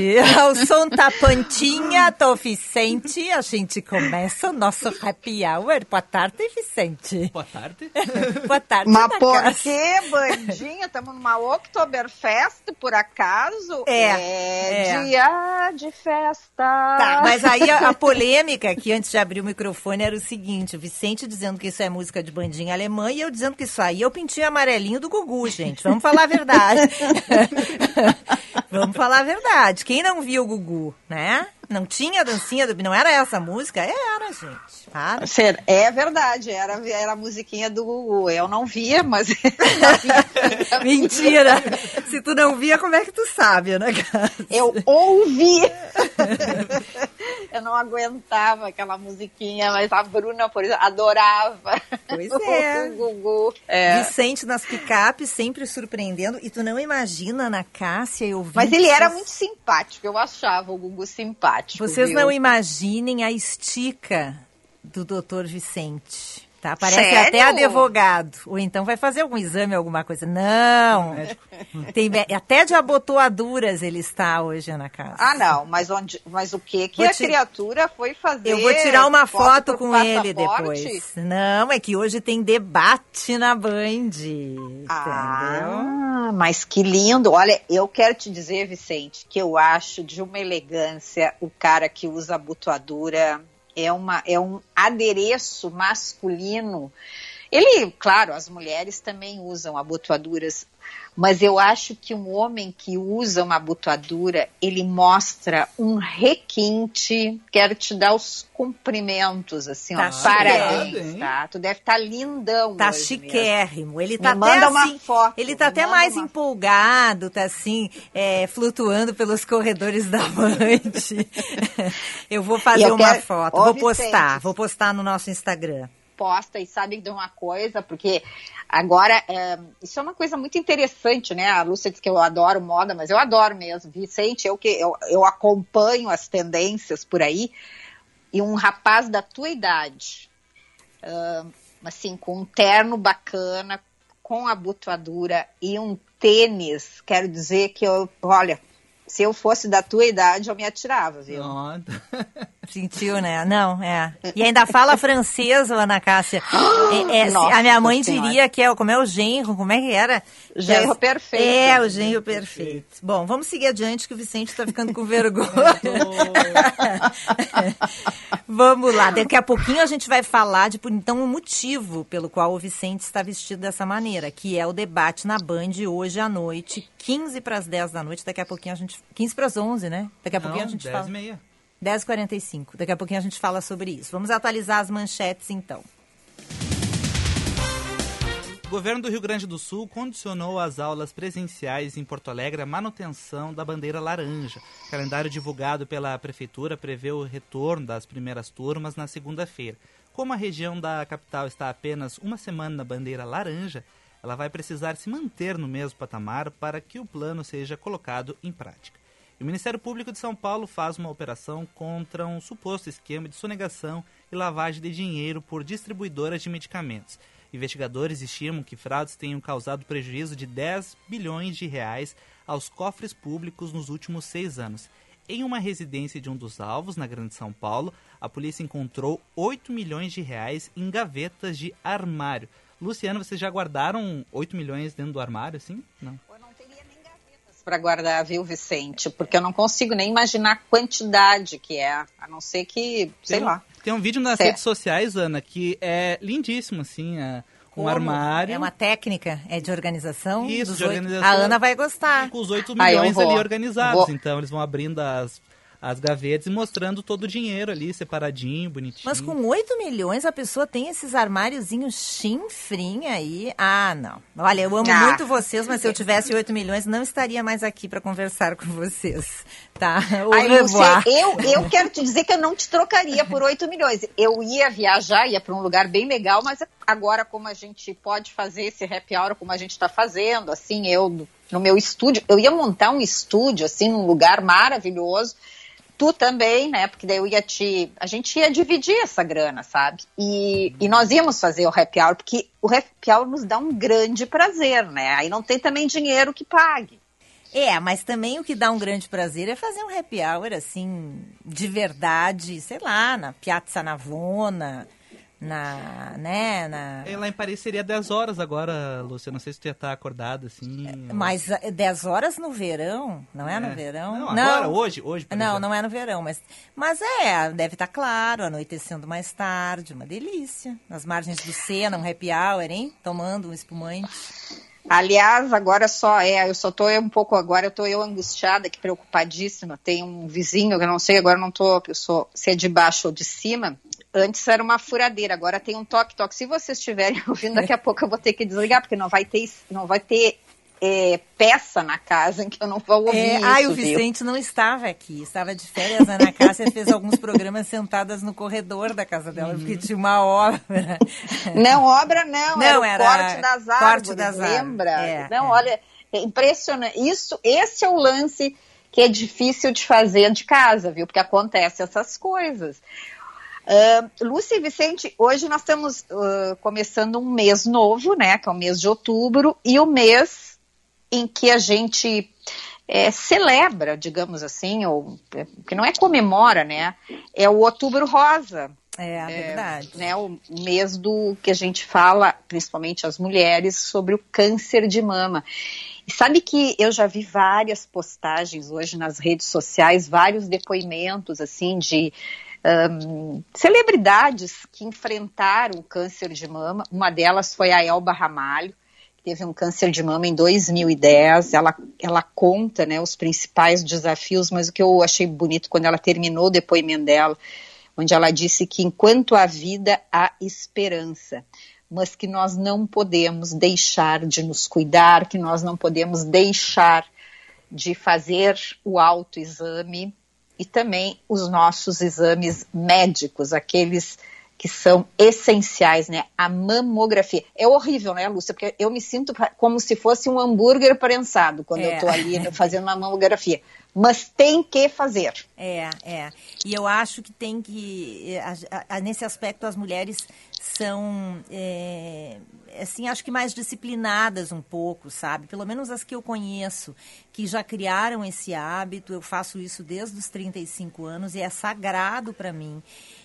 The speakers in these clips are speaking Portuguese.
Tarde. o som tá pantinha, tô Vicente. A gente começa o nosso happy hour. Boa tarde, Vicente. Boa tarde. boa tarde, Mas por Cássia. que, bandinha? Estamos numa Oktoberfest, por acaso? É, é. dia de festa. Tá, mas aí a, a polêmica aqui, antes de abrir o microfone, era o seguinte: o Vicente dizendo que isso é música de bandinha alemã e eu dizendo que isso aí é o pintinho amarelinho do Gugu, gente. Vamos falar a verdade. Vamos falar a verdade. Quem não viu o Gugu, né? Não tinha dancinha do. Não era essa a música? Era, gente. Para. É verdade, era, era a musiquinha do Gugu. Eu não via, mas. Mentira! Se tu não via, como é que tu sabe, né, cara? Eu ouvi. Eu não aguentava aquela musiquinha, mas a Bruna, por exemplo, adorava. Pois é. O Gugu. É. Vicente nas picapes, sempre surpreendendo. E tu não imagina, Ana Cássia, eu vi. Mas ele era muito simpático, eu achava o Gugu simpático. Vocês viu? não imaginem a estica do doutor Vicente. Tá? Parece Sério? até advogado. Ou então vai fazer algum exame, alguma coisa. Não. Tem, até de abotoaduras ele está hoje, Ana Cássia. Ah, não, mas, onde, mas o que que Vou a ti- criatura foi fazer? Eu vou tirar uma foto por com ele depois. Não, é que hoje tem debate na Band. Entendeu? Ah, mas que lindo. Olha, eu quero te dizer, Vicente, que eu acho de uma elegância o cara que usa abotoadura. É, uma, é um adereço masculino. Ele, claro, as mulheres também usam abotoaduras, mas eu acho que um homem que usa uma abotoadura, ele mostra um requinte. Quero te dar os cumprimentos, assim, Tá ó, chique. parabéns, tá? Tu deve estar lindão Tá hoje mesmo. chiquérrimo. Ele Me tá até manda uma assim, foto, ele tá me até mais uma- empolgado, tá assim, é, flutuando pelos corredores da Band. Eu vou fazer eu uma quero- foto, Ô, vou postar, Vicente. vou postar no nosso Instagram. Posta e sabe de uma coisa, porque agora é, isso é uma coisa muito interessante, né? A Lúcia diz que eu adoro moda, mas eu adoro mesmo. Vicente, eu que eu, eu acompanho as tendências por aí, e um rapaz da tua idade, ah, assim, com um terno bacana, com abotoadura e um tênis, quero dizer que eu, olha, se eu fosse da tua idade, eu me atirava, viu? Ó, Sentiu, né? Não, é. E ainda fala francês, Ana Cássia. É, é, Nossa a minha mãe Senhora. diria que é, o- como é o genro, como é que era? Genro É, perfeito. É, o genro perfeito. Bom, vamos seguir adiante que o Vicente está ficando com vergonha. Vamos lá, daqui a pouquinho a gente vai falar de então o motivo pelo qual o Vicente está vestido dessa maneira, que é o debate na Band hoje à noite, 15 para as 10 da noite, daqui a pouquinho a gente 15 para as 11, né? Daqui a pouquinho a não, gente 10 fala. e meia. 10h45. Daqui a pouquinho a gente fala sobre isso. Vamos atualizar as manchetes então. O governo do Rio Grande do Sul condicionou as aulas presenciais em Porto Alegre à manutenção da bandeira laranja. O calendário divulgado pela prefeitura prevê o retorno das primeiras turmas na segunda-feira. Como a região da capital está apenas uma semana na bandeira laranja, ela vai precisar se manter no mesmo patamar para que o plano seja colocado em prática. O Ministério Público de São Paulo faz uma operação contra um suposto esquema de sonegação e lavagem de dinheiro por distribuidoras de medicamentos. Investigadores estimam que fraudes tenham causado prejuízo de 10 bilhões de reais aos cofres públicos nos últimos seis anos. Em uma residência de um dos alvos, na Grande São Paulo, a polícia encontrou 8 milhões de reais em gavetas de armário. Luciano, vocês já guardaram 8 milhões dentro do armário, assim? Não. Eu não teria nem gavetas para guardar, viu, Vicente? Porque eu não consigo nem imaginar a quantidade que é, a não ser que, sei Tem- lá. Tem um vídeo nas Certo. redes sociais, Ana, que é lindíssimo, assim, é um Como? armário. É uma técnica, é de organização. Isso, de organização. A Ana vai gostar. com os 8 Ah, eu milhões ali organizados. Vou. Então eles vão abrindo as, as gavetas e mostrando todo o dinheiro ali, separadinho, bonitinho. Mas com 8 milhões a pessoa tem esses armáriozinhos chinfrim aí. Ah, não. Olha, eu amo Ah. muito vocês, mas se eu tivesse 8 milhões, não estaria mais aqui para conversar com vocês. Tá? Ai. Lúcia, eu, eu quero te dizer que eu não te trocaria por 8 milhões. Eu ia viajar, ia para um lugar bem legal, mas agora, como a gente pode fazer esse happy hour como a gente está fazendo, assim, eu no meu estúdio, eu ia montar um estúdio, assim, num lugar maravilhoso. Tu também, né? Porque daí eu ia te. A gente ia dividir essa grana, sabe? E, e nós íamos fazer o happy hour, porque o happy hour nos dá um grande prazer, né? Aí não tem também dinheiro que pague. É, mas também o que dá um grande prazer é fazer um happy hour, assim, de verdade, sei lá, na Piazza Navona, na, né, na... É, lá em Paris seria 10 horas agora, Lúcia. Não sei se tu ia estar acordada assim. ou- Mas eh, 10 horas no verão, não é, no É. verão? Não, agora, hoje, hoje, por Não, exemplo. não é no verão, mas, mas é, deve estar claro, anoitecendo mais tarde, uma delícia. Nas margens do Sena, um happy hour, hein? Tomando um espumante. Aliás, agora só é, eu só tô um pouco agora, eu tô eu angustiada, que preocupadíssima. Tem um vizinho, eu não sei, agora não tô, eu sou, se é de baixo ou de cima. Antes era uma furadeira, agora tem um toque-toque. Se vocês estiverem ouvindo, daqui a pouco eu vou ter que desligar, porque não vai ter, não vai ter é, peça na casa em que eu não vou ouvir É, isso, ai, o viu? Vicente não estava aqui, estava de férias. A Ana Cássia fez alguns programas sentadas no corredor da casa dela, porque tinha uma obra. Não, obra não, Não, era o era corte das corte árvores, das lembra? árvores, é, não, é. olha, é impressionante. Isso, esse é o lance que é difícil de fazer de casa, viu? Porque acontece essas coisas. Lúcia e Vicente, hoje nós estamos ah, começando um mês novo, né? Que é o mês de outubro, e o mês em que a gente é, celebra, digamos assim, ou é, que não é comemora, né? É o Outubro Rosa, É, é verdade. né, o mês do que a gente fala, principalmente as mulheres, sobre o câncer de mama. E sabe que eu já vi várias postagens hoje nas redes sociais, vários depoimentos assim de hum, celebridades que enfrentaram o câncer de mama. Uma delas foi a Elba Ramalho, que teve um câncer de mama em 2010. Ela, ela conta né, os principais desafios, mas o que eu achei bonito quando ela terminou o depoimento dela, onde ela disse que enquanto há vida, há esperança, mas que nós não podemos deixar de nos cuidar, que nós não podemos deixar de fazer o autoexame e também os nossos exames médicos, aqueles que são essenciais, né? A mamografia. É horrível, né, Lúcia? Porque eu me sinto como se fosse um hambúrguer prensado quando É. eu tô ali fazendo uma mamografia. Mas tem que fazer. É, é. E eu acho que tem que. a- a- nesse aspecto, as mulheres são. é, assim, acho que mais disciplinadas um pouco, sabe? Pelo menos as que eu conheço, que já criaram esse hábito. Eu faço isso desde os 35 anos e é sagrado para mim.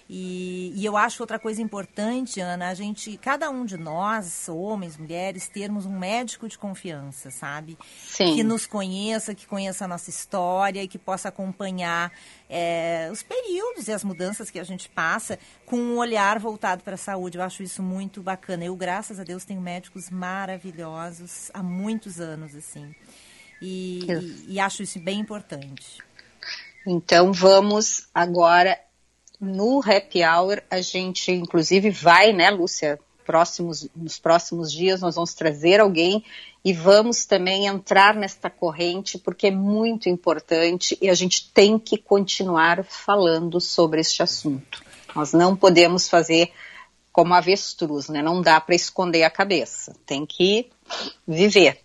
E, e eu acho outra coisa importante, Ana, a gente, cada um de nós, homens, mulheres, termos um médico de confiança, sabe? Sim. Que nos conheça, que conheça a nossa história e que possa acompanhar é, os períodos e as mudanças que a gente passa com um olhar voltado para a saúde. Eu acho isso muito bacana. Eu, graças a Deus, tenho médicos maravilhosos há muitos anos, assim. E, e, e acho isso bem importante. Então vamos agora no happy hour. A gente, inclusive, vai, né, Lúcia? Próximos, nos próximos dias nós vamos trazer alguém e vamos também entrar nesta corrente porque é muito importante e a gente tem que continuar falando sobre este assunto. Nós não podemos fazer como avestruz, né? Não dá para esconder a cabeça. Tem que viver.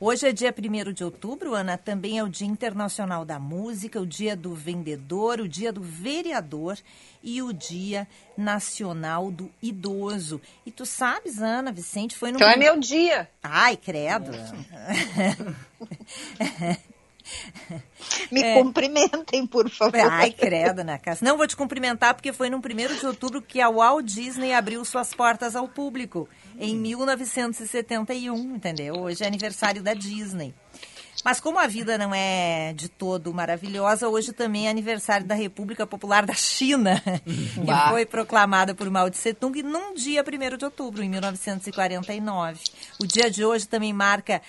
Hoje é dia 1 de outubro, Ana, também é o Dia Internacional da Música, o Dia do Vendedor, o Dia do Vereador e o Dia Nacional do Idoso. E tu sabes, Ana, Vicente, foi no... Então é meu dia. Ai, credo. Me cumprimentem, por favor. É. Ai, credo, né, Cássia? Não vou te cumprimentar porque foi no 1 de outubro que a Walt Disney abriu suas portas ao público, em 1971, entendeu? Hoje é aniversário da Disney. Mas como a vida não é de todo maravilhosa, hoje também é aniversário da República Popular da China, que foi proclamada por Mao Tse Tung num dia 1 de outubro, em 1949. O dia de hoje também marca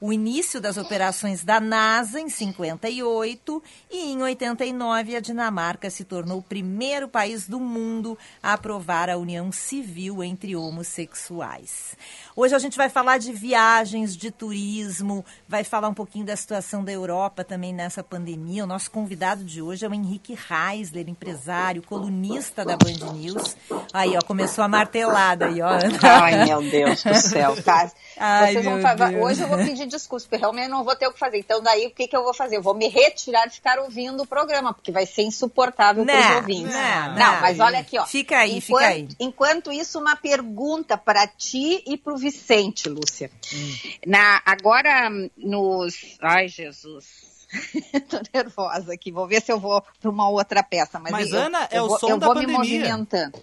o início das operações da NASA em 58 e em 89 a Dinamarca se tornou o primeiro país do mundo a aprovar a união civil entre homossexuais. Hoje a gente vai falar de viagens, de turismo, vai falar um pouquinho da situação da Europa também nessa pandemia. O nosso convidado de hoje é o Henrique Reisler, empresário, colunista da Band News. Aí, ó, começou a martelada aí, ó. Ai, meu Deus do céu, cara. Ai, Vocês vão fazer... Hoje eu vou pedir desculpas, porque realmente não vou ter o que fazer. Então, daí, o que, que eu vou fazer? Eu vou me retirar de ficar ouvindo o programa, porque vai ser insuportável para os ouvintes. Não, não, não, mas olha aqui, ó. Fica aí, enquanto, fica aí. Enquanto isso, uma pergunta para ti e para o Vicente, Lúcia. Hum. Na, agora, nos... Ai, Jesus. Tô nervosa aqui, vou ver se eu vou para uma outra peça. Mas, mas eu, Ana, é eu o vou, som eu da vou pandemia. me movimentando.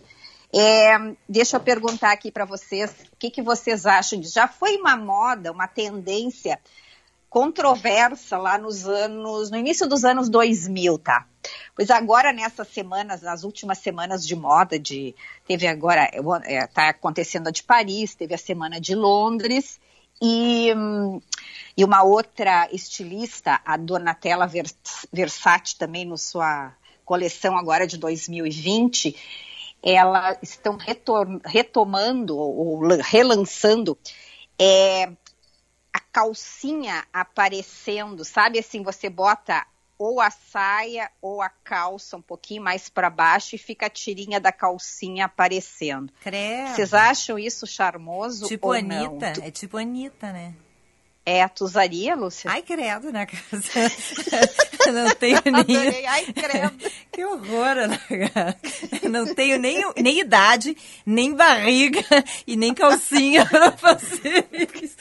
É, deixa eu perguntar aqui para vocês, o que, que vocês acham disso? Já foi uma moda, uma tendência controversa lá nos anos, no início dos anos 2000, tá? Pois agora nessas semanas, nas últimas semanas de moda, de teve agora, é, tá acontecendo a de Paris, teve a semana de Londres e, e uma outra estilista, a Donatella Versace, também no sua coleção agora de 2020, elas estão retomando ou relançando é, a calcinha aparecendo, sabe assim, você bota ou a saia ou a calça um pouquinho mais para baixo e fica a tirinha da calcinha aparecendo. Credo. Vocês acham isso charmoso tipo ou Anitta, não? é tipo Anitta, né? É, tu usaria, Lúcia? Ai, credo, né? não tenho nem. Adorei. Ai, credo. que horror, né? Não tenho nem, nem idade, nem barriga e nem calcinha pra fazer isso.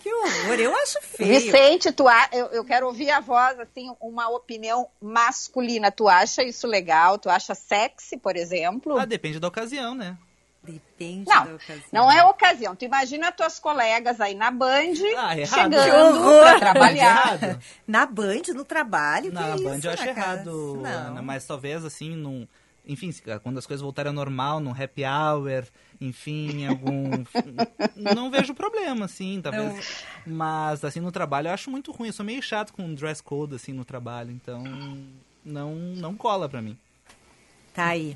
que horror, eu acho feio. Vicente, tu a... eu, eu quero ouvir a voz, assim, uma opinião masculina. Tu acha isso legal? Tu acha sexy, por exemplo? Ah, depende da ocasião, né? Depende não, da ocasião. Não é ocasião. Tu imagina as tuas colegas aí na Band ah, chegando pra trabalhar. na Band, no trabalho? Na que Band isso, eu acho errado, Ana, mas talvez assim, num. Enfim, quando as coisas voltarem ao normal, num happy hour, enfim, algum. não vejo problema, assim, talvez. Não. Mas, assim, no trabalho eu acho muito ruim. Eu sou meio chato com dress code, assim, no trabalho. Então, não, não cola pra mim. Tá aí.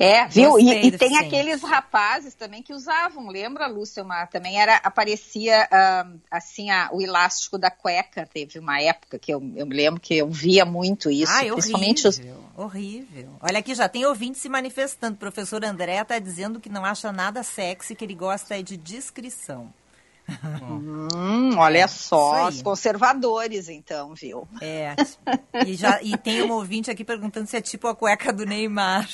É, viu? E, e, tem aqueles rapazes também que usavam, lembra, Lúcia? Uma, também era, aparecia uh, assim a, o elástico da cueca. Teve uma época que eu, eu me lembro que eu via muito isso. Ai, principalmente horrível, os... horrível. Olha aqui, já tem ouvinte se manifestando. O professor André está dizendo que não acha nada sexy, que ele gosta é de discrição. Hum, olha só, os conservadores, então, viu? É. E, já, e tem um ouvinte aqui perguntando se é tipo a cueca do Neymar.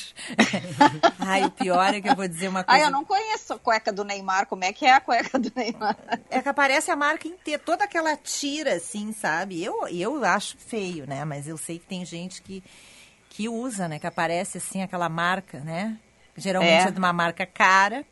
Ai, o pior é que eu vou dizer uma coisa. Ai, eu não conheço a cueca do Neymar. Como é que é a cueca do Neymar? É que aparece a marca inteira, toda aquela tira, assim, sabe? Eu, eu acho feio, né? Mas eu sei que tem gente que, que usa, né? Que aparece, assim, aquela marca, né? Geralmente é, é de uma marca cara.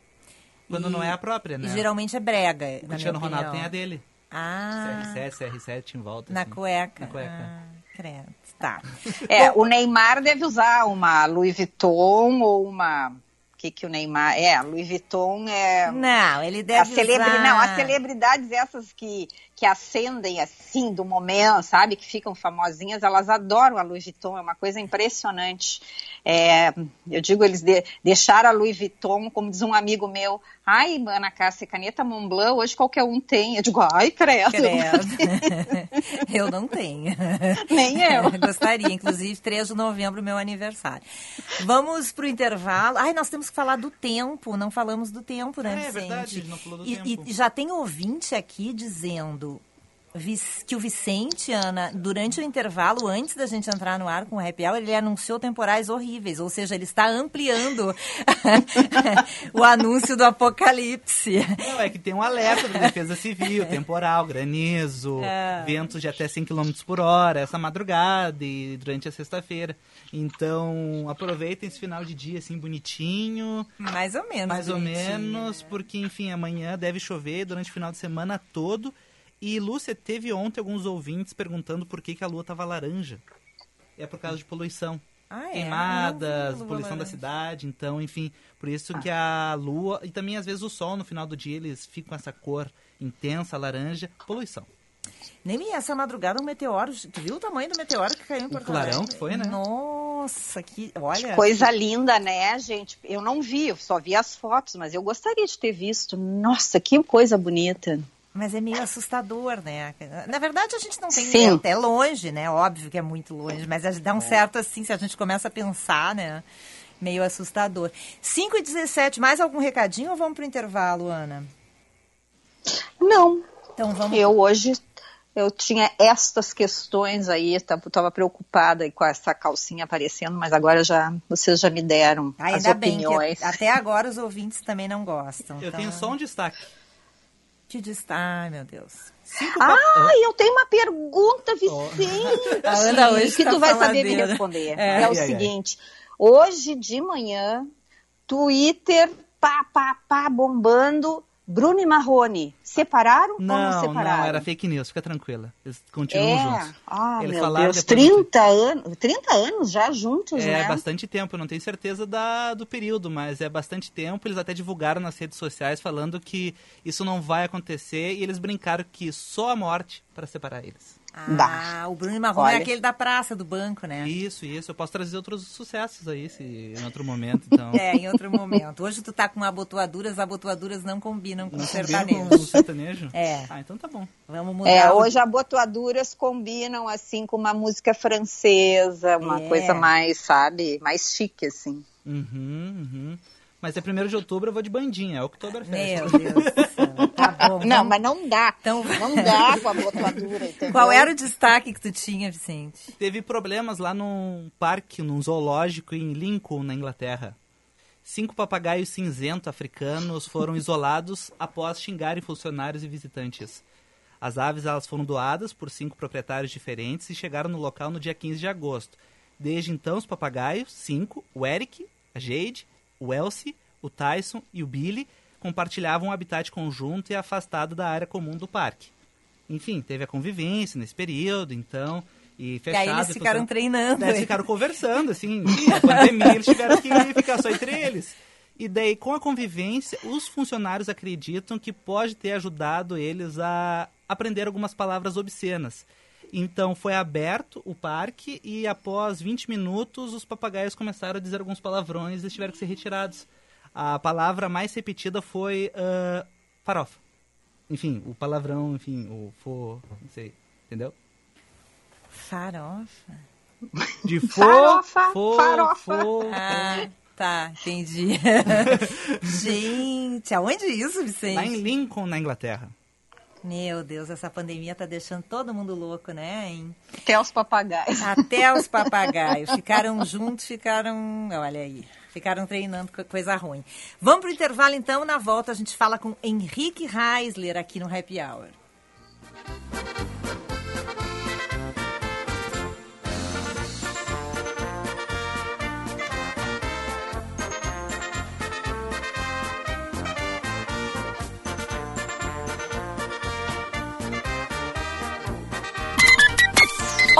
Quando e, não é a própria, né? E geralmente é brega. O Cristiano Ronaldo tem a dele. Ah. CR7, CR7 em volta. Na assim. cueca. Na cueca. Ah, credo. Tá. É, o Neymar deve usar uma Louis Vuitton ou uma. O que, que o Neymar. É, a Louis Vuitton é. Não, ele deve a celebri... usar... Não, as celebridades essas que, que acendem assim do momento, sabe? Que ficam famosinhas, elas adoram a Louis Vuitton, é uma coisa impressionante. É, eu digo, eles de, deixaram a Louis Vuitton, como diz um amigo meu, ai, Ana Cássia, caneta Montblanc, hoje qualquer um tem. Eu digo, ai, credo. credo. eu não tenho. Nem eu. Gostaria, inclusive, 3 de novembro, meu aniversário. Vamos para o intervalo. Ai, nós temos que falar do tempo, não falamos do tempo, né, É, é Vicente? verdade, não falou do e, tempo. E já tem ouvinte aqui dizendo que o Vicente, Ana, durante o intervalo, antes da gente entrar no ar com o Happy Hour, ele anunciou temporais horríveis, ou seja, ele está ampliando o anúncio do apocalipse. Não, é que tem um alerta da Defesa Civil, temporal, granizo, É. ventos de até 100 km por hora, essa madrugada e durante a sexta-feira. Então, aproveitem esse final de dia assim bonitinho, Mais ou menos. mais ou bonitinho. menos, porque enfim, amanhã deve chover durante o final de semana todo. E Lúcia, teve ontem alguns ouvintes perguntando por que, que a lua estava laranja. É por causa de poluição. Ah, é? Queimadas, poluição da laranja. cidade, então, enfim, por isso que a lua e também às vezes o sol no final do dia eles ficam com essa cor intensa, laranja, poluição. Nem essa madrugada um meteoro. Tu viu o tamanho do meteoro que caiu em Porto clarão Alegre? que foi, né? Nossa, que. Olha. Coisa linda, né, gente? Eu não vi, eu só vi as fotos, mas eu gostaria de ter visto. Nossa, que coisa bonita. Mas é meio assustador, né? Na verdade, a gente não tem Sim. é até longe, né? Óbvio que é muito longe, mas dá É. um certo assim, se a gente começa a pensar, né? Meio assustador. 5 e 17, mais algum recadinho ou vamos pro intervalo, Ana? Não, Então vamos. eu hoje eu tinha estas questões aí, estava preocupada com essa calcinha aparecendo, mas agora já vocês já me deram Ah, as ainda bem opiniões. que até agora os ouvintes também não gostam. Eu então, tenho só um destaque. Destaque, ai meu Deus. Cinco Ah, pa- eu tenho uma pergunta, Vicente, A Ana hoje que tá tu vai saber me responder. É. É, o seguinte, hoje de manhã, Twitter, pá, pá, pá, bombando, Bruno e Marrone, separaram ou não Não, separaram? não, era fake news, fica tranquila. Eles continuam É, juntos. ah, Eles meu falaram Deus, depois no 30 anos, 30 anos já juntos, É né? bastante tempo, eu não tenho certeza da, do período, mas é bastante tempo. Eles até divulgaram nas redes sociais falando que isso não vai acontecer e eles brincaram que só a morte para separar eles. Ah, o Bruno e Marrom é aquele da praça, do banco, né? Isso, isso. Eu posso trazer outros sucessos aí se, em outro momento, então. É, em outro momento. Hoje tu tá com abotoaduras, abotoaduras não combinam com Não combina sertanejo. com o sertanejo? É. Ah, então tá bom. Vamos mudar. É, o- hoje abotoaduras combinam assim com uma música francesa, uma É. coisa mais, sabe, mais chique assim. Uhum, uhum. Mas é 1 de outubro, eu vou de bandinha, é Oktoberfest. Meu Deus do céu. Tá bom. Não, vamos- mas não dá. Então- não dá com a entendeu? Qual era o destaque que tu tinha, Vicente? Teve problemas lá num parque, num zoológico em Lincoln, na Inglaterra. Cinco papagaios cinzento africanos foram isolados após xingarem funcionários e visitantes. As aves elas foram doadas por cinco proprietários diferentes e chegaram no local no dia 15 de agosto. Desde então, os papagaios, cinco, o Eric, a Jade, o Elsie, o Tyson e o Billy, compartilhavam um habitat conjunto e afastado da área comum do parque. Enfim, teve a convivência nesse período, então, e E fechado. aí eles e ficaram treinando. Daí eles ficaram conversando, assim, a pandemia, eles tiveram que ficar só entre eles. E daí, com a convivência, os funcionários acreditam que pode ter ajudado eles a aprender algumas palavras obscenas. Então, foi aberto o parque e, após 20 minutos, os papagaios começaram a dizer alguns palavrões e eles tiveram que ser retirados. A palavra mais repetida foi ah, farofa. Enfim, o palavrão, enfim, o fo... não sei, entendeu? Farofa. De fo, Farofa, fo, farofa. fo, Ah, tá, entendi. Gente, aonde isso, Lá em Vicente? Lincoln, na Inglaterra. Meu Deus, essa pandemia tá deixando todo mundo louco, né, hein? Até os papagaios. Até os papagaios. Ficaram juntos, ficaram. Olha aí. Ficaram treinando co- coisa ruim. Vamos pro intervalo então. Na volta a gente fala com Henrique Reisler aqui no Happy Hour.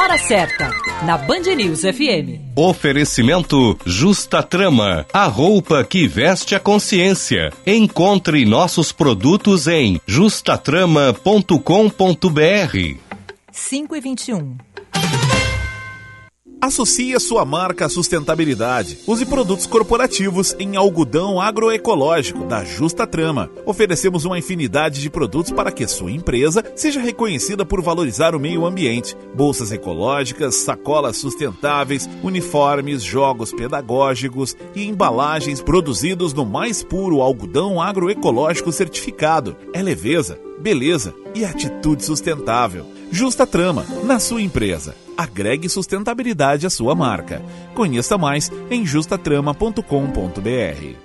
Hora certa, na Band News FM. Oferecimento Justa Trama, a roupa que veste a consciência. Encontre nossos produtos em justatrama.com.br. 5 e 21. Associe sua marca à sustentabilidade. Use produtos corporativos em algodão agroecológico da Justa Trama. Oferecemos uma infinidade de produtos para que sua empresa seja reconhecida por valorizar o meio ambiente. Bolsas ecológicas, sacolas sustentáveis, uniformes, jogos pedagógicos e embalagens produzidos no mais puro algodão agroecológico certificado. É leveza, beleza e atitude sustentável. Justa Trama, na sua empresa. Agregue sustentabilidade à sua marca. Conheça mais em justatrama.com.br.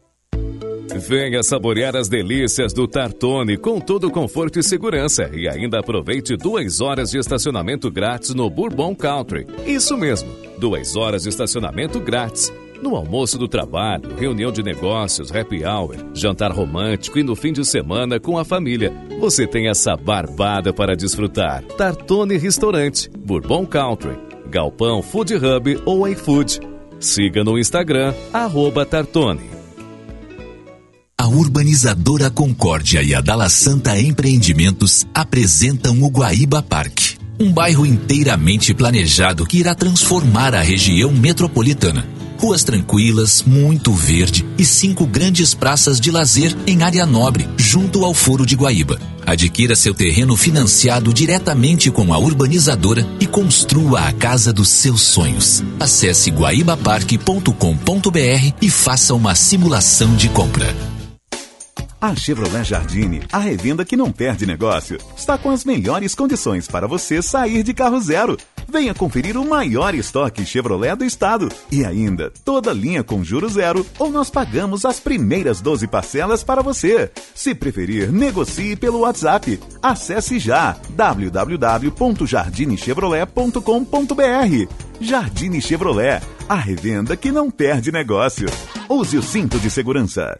Venha saborear as delícias do Tartone com todo o conforto e segurança e ainda aproveite duas horas de estacionamento grátis no Bourbon Country. Isso mesmo, duas horas de estacionamento grátis. No almoço do trabalho, reunião de negócios, happy hour, jantar romântico e no fim de semana com a família, você tem essa barbada para desfrutar. Tartone Restaurante, Bourbon Country, Galpão Food Hub ou iFood. Siga no Instagram, Tartone. Urbanizadora Concórdia e a Dala Santa Empreendimentos apresentam o Guaíba Parque, um bairro inteiramente planejado que irá transformar a região metropolitana. Ruas tranquilas, muito verde e cinco grandes praças de lazer em área nobre, junto ao Foro de Guaíba. Adquira seu terreno financiado diretamente com a urbanizadora e construa a casa dos seus sonhos. Acesse guaibaparque.com.br e faça uma simulação de compra. A Chevrolet Jardine, a revenda que não perde negócio, está com as melhores condições para você sair de carro zero. Venha conferir o maior estoque Chevrolet do estado. E ainda, toda linha com juro zero ou nós pagamos as primeiras 12 parcelas para você. Se preferir, negocie pelo WhatsApp. Acesse já www.jardinechevrolet.com.br. Jardine Chevrolet, a revenda que não perde negócio. Use o cinto de segurança.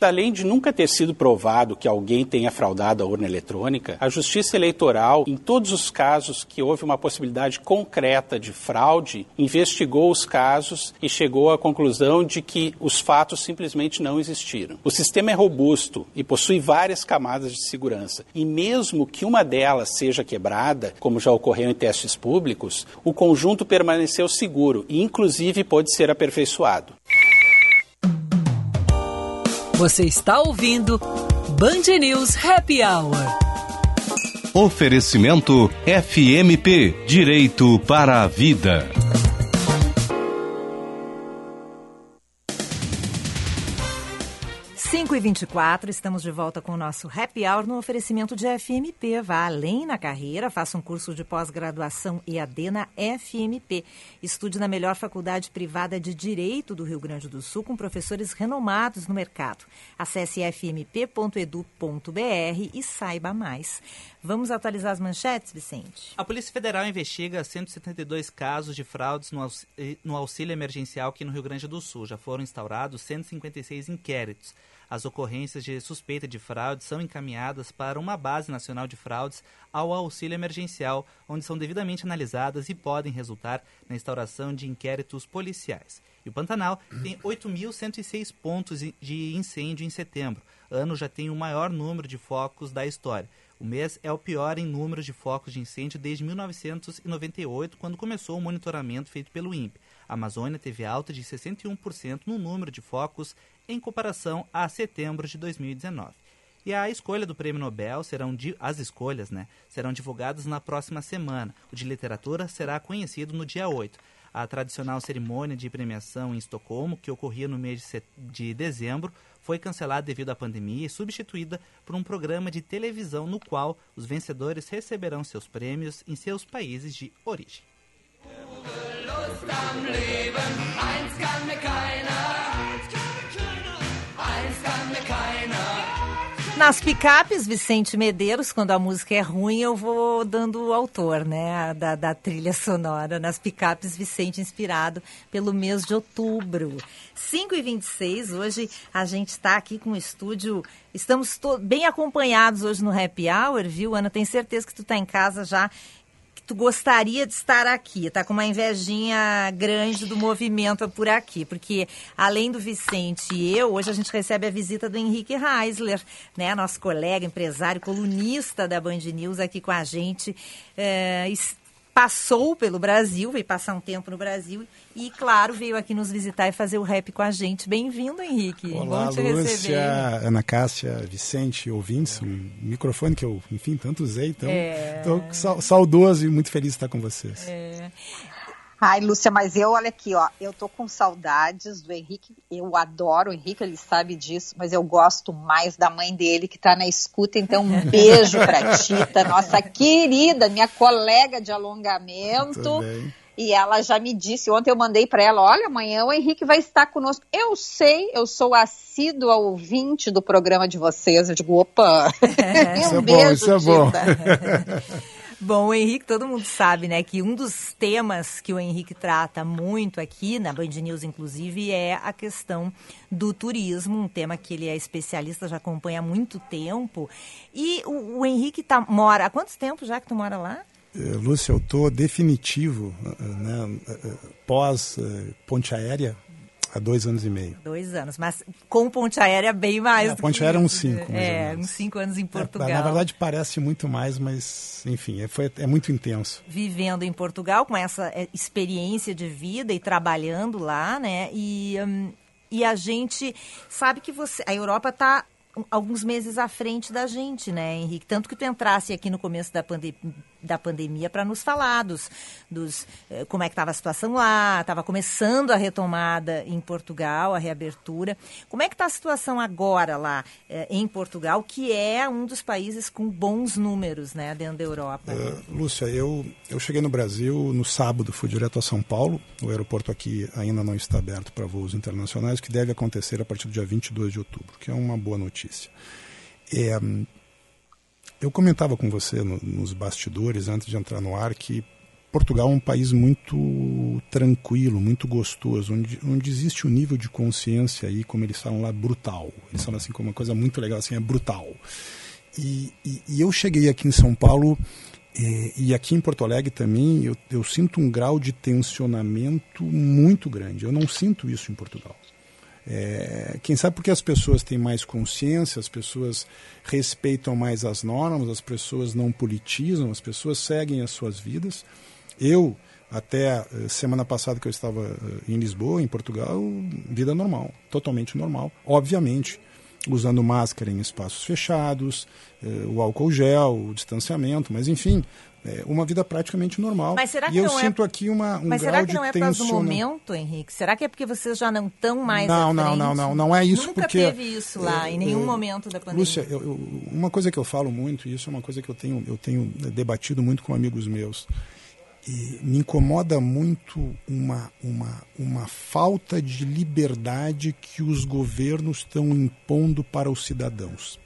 Além de nunca ter sido provado que alguém tenha fraudado a urna eletrônica, a Justiça Eleitoral, em todos os casos que houve uma possibilidade concreta de fraude, investigou os casos e chegou à conclusão de que os fatos simplesmente não existiram. O sistema é robusto e possui várias camadas de segurança, e mesmo que uma delas seja quebrada, como já ocorreu em testes públicos, o conjunto permaneceu seguro e, inclusive, pode ser aperfeiçoado. Você está ouvindo Band News Happy Hour. Oferecimento FMP Direito para a Vida. 5 e 24 estamos de volta com o nosso Happy Hour no oferecimento de FMP. Vá além na carreira, faça um curso de pós-graduação EAD na FMP. Estude na melhor faculdade privada de Direito do Rio Grande do Sul com professores renomados no mercado. Acesse fmp.edu.br e saiba mais. Vamos atualizar as manchetes, Vicente? A Polícia Federal investiga 172 casos de fraudes no auxílio emergencial aqui no Rio Grande do Sul. Já foram instaurados 156 inquéritos. As ocorrências de suspeita de fraude são encaminhadas para uma base nacional de fraudes ao auxílio emergencial, onde são devidamente analisadas e podem resultar na instauração de inquéritos policiais. E o Pantanal tem 8.106 pontos de incêndio em setembro. Ano já tem o maior número de focos da história. O mês é o pior em número de focos de incêndio desde 1998, quando começou o monitoramento feito pelo INPE. A Amazônia teve alta de 61% no número de focos em comparação a setembro de 2019. E a escolha do Prêmio Nobel serão as escolhas, né, serão divulgadas na próxima semana. O de literatura será conhecido no dia 8. A tradicional cerimônia de premiação em Estocolmo, que ocorria no mês de, de dezembro, foi cancelada devido à pandemia e substituída por um programa de televisão no qual os vencedores receberão seus prêmios em seus países de origem. Nas picapes, Vicente Medeiros, quando a música é ruim, eu vou dando o autor, né, da, da trilha sonora. Nas picapes, Vicente, inspirado pelo mês de outubro. 5 e 26 hoje a gente está aqui com o estúdio, estamos bem acompanhados hoje no Happy Hour, viu, Ana? Tenho certeza que tu está em casa já tu gostaria de estar aqui? Tá com uma invejinha grande do movimento por aqui, porque além do Vicente e eu, hoje a gente recebe a visita do Henrique Reisler, né, nosso colega, empresário, colunista da Band News aqui com a gente. É, passou pelo Brasil, veio passar um tempo no Brasil e, claro, veio aqui nos visitar e fazer o rap com a gente. Bem-vindo, Henrique. Olá, Bom te Lúcia, receber. Ana Cássia, Vicente, ouvintes, um microfone que eu, enfim, tanto usei, então É. estou saudoso e muito feliz de estar com vocês. É. Ai, Lúcia, mas eu, olha aqui, ó, eu tô com saudades do Henrique, eu adoro o Henrique, ele sabe disso, mas eu gosto mais da mãe dele que tá na escuta, então um beijo pra Tita, nossa querida, minha colega de alongamento. E ela já me disse, ontem eu mandei para ela, olha, amanhã o Henrique vai estar conosco. Eu sei, eu sou assídua ouvinte do programa de vocês. Eu digo, opa, Isso um é bom, beijo, isso é bom. Bom, o Henrique, todo mundo sabe, né, que um dos temas que o Henrique trata muito aqui, na Band News, inclusive, é a questão do turismo, um tema que ele é especialista, já acompanha há muito tempo. E o, o Henrique tá, mora. Há quanto tempo já que tu mora lá? Eh, Lúcia, eu estou definitivo, eh, né, eh, pós eh, ponte aérea, há dois anos e meio. Dois anos, mas com ponte aérea bem mais. É, do ponte aérea é uns cinco, É, uns cinco anos em Portugal. É, na verdade parece muito mais, mas enfim, é, foi, é muito intenso. vivendo em Portugal com essa eh, experiência de vida e trabalhando lá, né? E, hum, e a gente sabe que você, a Europa está alguns meses à frente da gente, né, Henrique? Tanto que tu entrasse aqui no começo da, pande da pandemia para nos falar dos, dos eh, como é que estava a situação lá, estava começando a retomada em Portugal, a reabertura. Como é que está a situação agora lá eh, em Portugal, que é um dos países com bons números, né, dentro da Europa? Uh, Lúcia, eu, eu cheguei no Brasil no sábado, fui direto a São Paulo. O aeroporto aqui ainda não está aberto para voos internacionais, que deve acontecer a partir do dia 22 de outubro, que é uma boa notícia. É, eu comentava com você no, nos bastidores, antes de entrar no ar, que Portugal é um país muito tranquilo, muito gostoso, onde, onde existe um nível de consciência aí, como eles falam lá, brutal. Eles falam assim como uma coisa muito legal, assim, é brutal. E, e, e eu cheguei aqui em São Paulo eh, e aqui em Porto Alegre também, eu, eu sinto um grau de tensionamento muito grande. Eu não sinto isso em Portugal. É, quem sabe porque as pessoas têm mais consciência, as pessoas respeitam mais as normas, as pessoas não politizam, as pessoas seguem as suas vidas. Eu, até eh, semana passada que eu estava eh, em Lisboa, em Portugal, vida normal, totalmente normal. Obviamente, usando máscara em espaços fechados, eh, o álcool gel, o distanciamento, mas enfim, é uma vida praticamente normal. Mas será que e eu não é- sinto aqui uma, um Mas grau será que não é por causa do momento, Henrique? Será que é porque vocês já não estão mais Não, não, não, não, não é isso Nunca porque- teve isso lá, É, em nenhum é, momento da pandemia. Lúcia, eu- eu- uma coisa que eu falo muito, e isso é uma coisa que eu tenho, eu tenho debatido muito com amigos meus, e me incomoda muito uma, uma, uma falta de liberdade que os governos estão impondo para os cidadãos.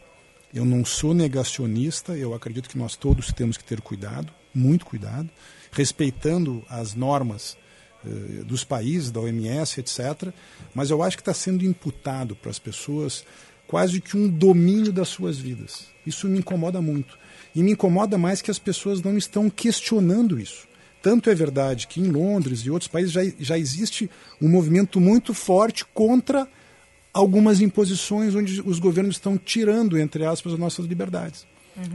Eu não sou negacionista, eu acredito que nós todos temos que ter cuidado, muito cuidado, respeitando as normas eh, dos países, da OMS, etc. Mas eu acho que está sendo imputado para as pessoas quase que um domínio das suas vidas. Isso me incomoda muito. E me incomoda mais que as pessoas não estão questionando isso. Tanto é verdade que em Londres e outros países já, já existe um movimento muito forte contra algumas imposições onde os governos estão tirando, entre aspas, as nossas liberdades.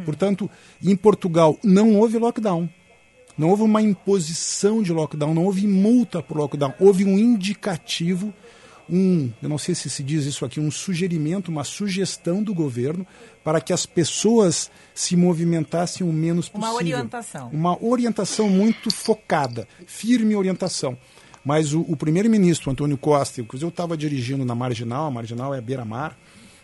Portanto, em Portugal não houve lockdown. Não houve uma imposição de lockdown, não houve multa por lockdown. Houve um indicativo, um, eu não sei se se diz isso aqui, um sugerimento, uma sugestão do governo para que as pessoas se movimentassem o menos Uma possível. orientação. Uma orientação muito focada, firme orientação. Mas o, o primeiro-ministro, Antônio Costa, inclusive eu estava dirigindo na Marginal, a Marginal é beira-mar,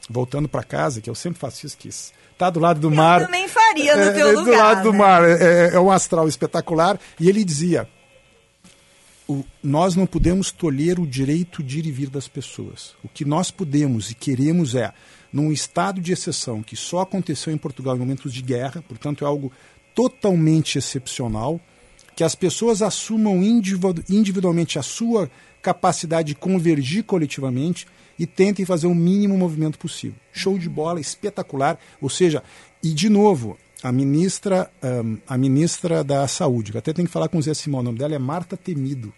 voltando para casa, que eu sempre faço isso, que está do lado do mar. também faria no É, teu é, lugar, Do lado do né? mar, é, é um astral espetacular. E ele dizia: o- nós não podemos tolher o direito de ir e vir das pessoas. O que nós podemos e queremos é, num estado de exceção que só aconteceu em Portugal em momentos de guerra, portanto é algo totalmente excepcional, que as pessoas assumam individu- individualmente a sua capacidade de convergir coletivamente e tentem fazer o mínimo movimento possível. Show de bola, espetacular. Ou seja, e de novo, a ministra, ahm, a ministra da Saúde, até tem que falar com o Zé Simão, o nome dela é Marta Temido.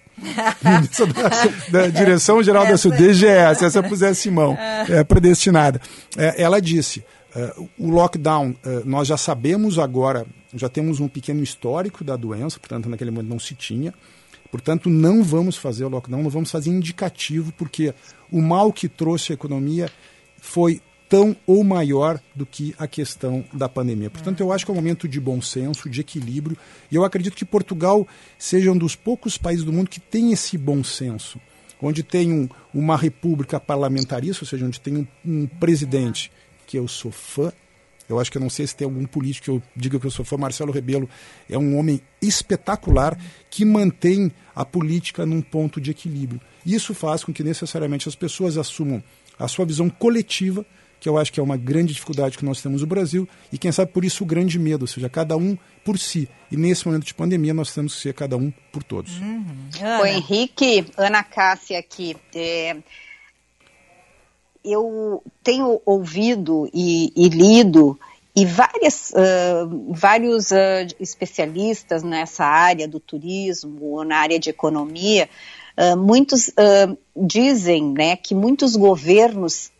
Da, da Direção Geral da Saúde, DGS, essa é Zé Simão, é predestinada. É, ela disse, eh, o lockdown, eh, nós já sabemos agora já temos um pequeno histórico da doença, portanto, naquele momento não se tinha. Portanto, não vamos fazer o lockdown, não vamos fazer indicativo, porque o mal que trouxe a economia foi tão ou maior do que a questão da pandemia. Portanto, eu acho que é um momento de bom senso, de equilíbrio, e eu acredito que Portugal seja um dos poucos países do mundo que tem esse bom senso, onde tem um, uma república parlamentarista, ou seja, onde tem um, um presidente que eu sou fã, eu acho que eu não sei se tem algum político que eu diga que eu sou fã. Marcelo Rebelo é um homem espetacular que mantém a política num ponto de equilíbrio. Isso faz com que necessariamente as pessoas assumam a sua visão coletiva que eu acho que é uma grande dificuldade que nós temos no Brasil, e quem sabe por isso o grande medo, ou seja, cada um por si. E nesse momento de pandemia nós temos que ser cada um por todos. Uhum. O Henrique, Ana Cássia aqui. É, eu tenho ouvido e, e lido e várias, uh, vários uh, especialistas nessa área do turismo, na área de economia, uh, muitos dizem né, que muitos governos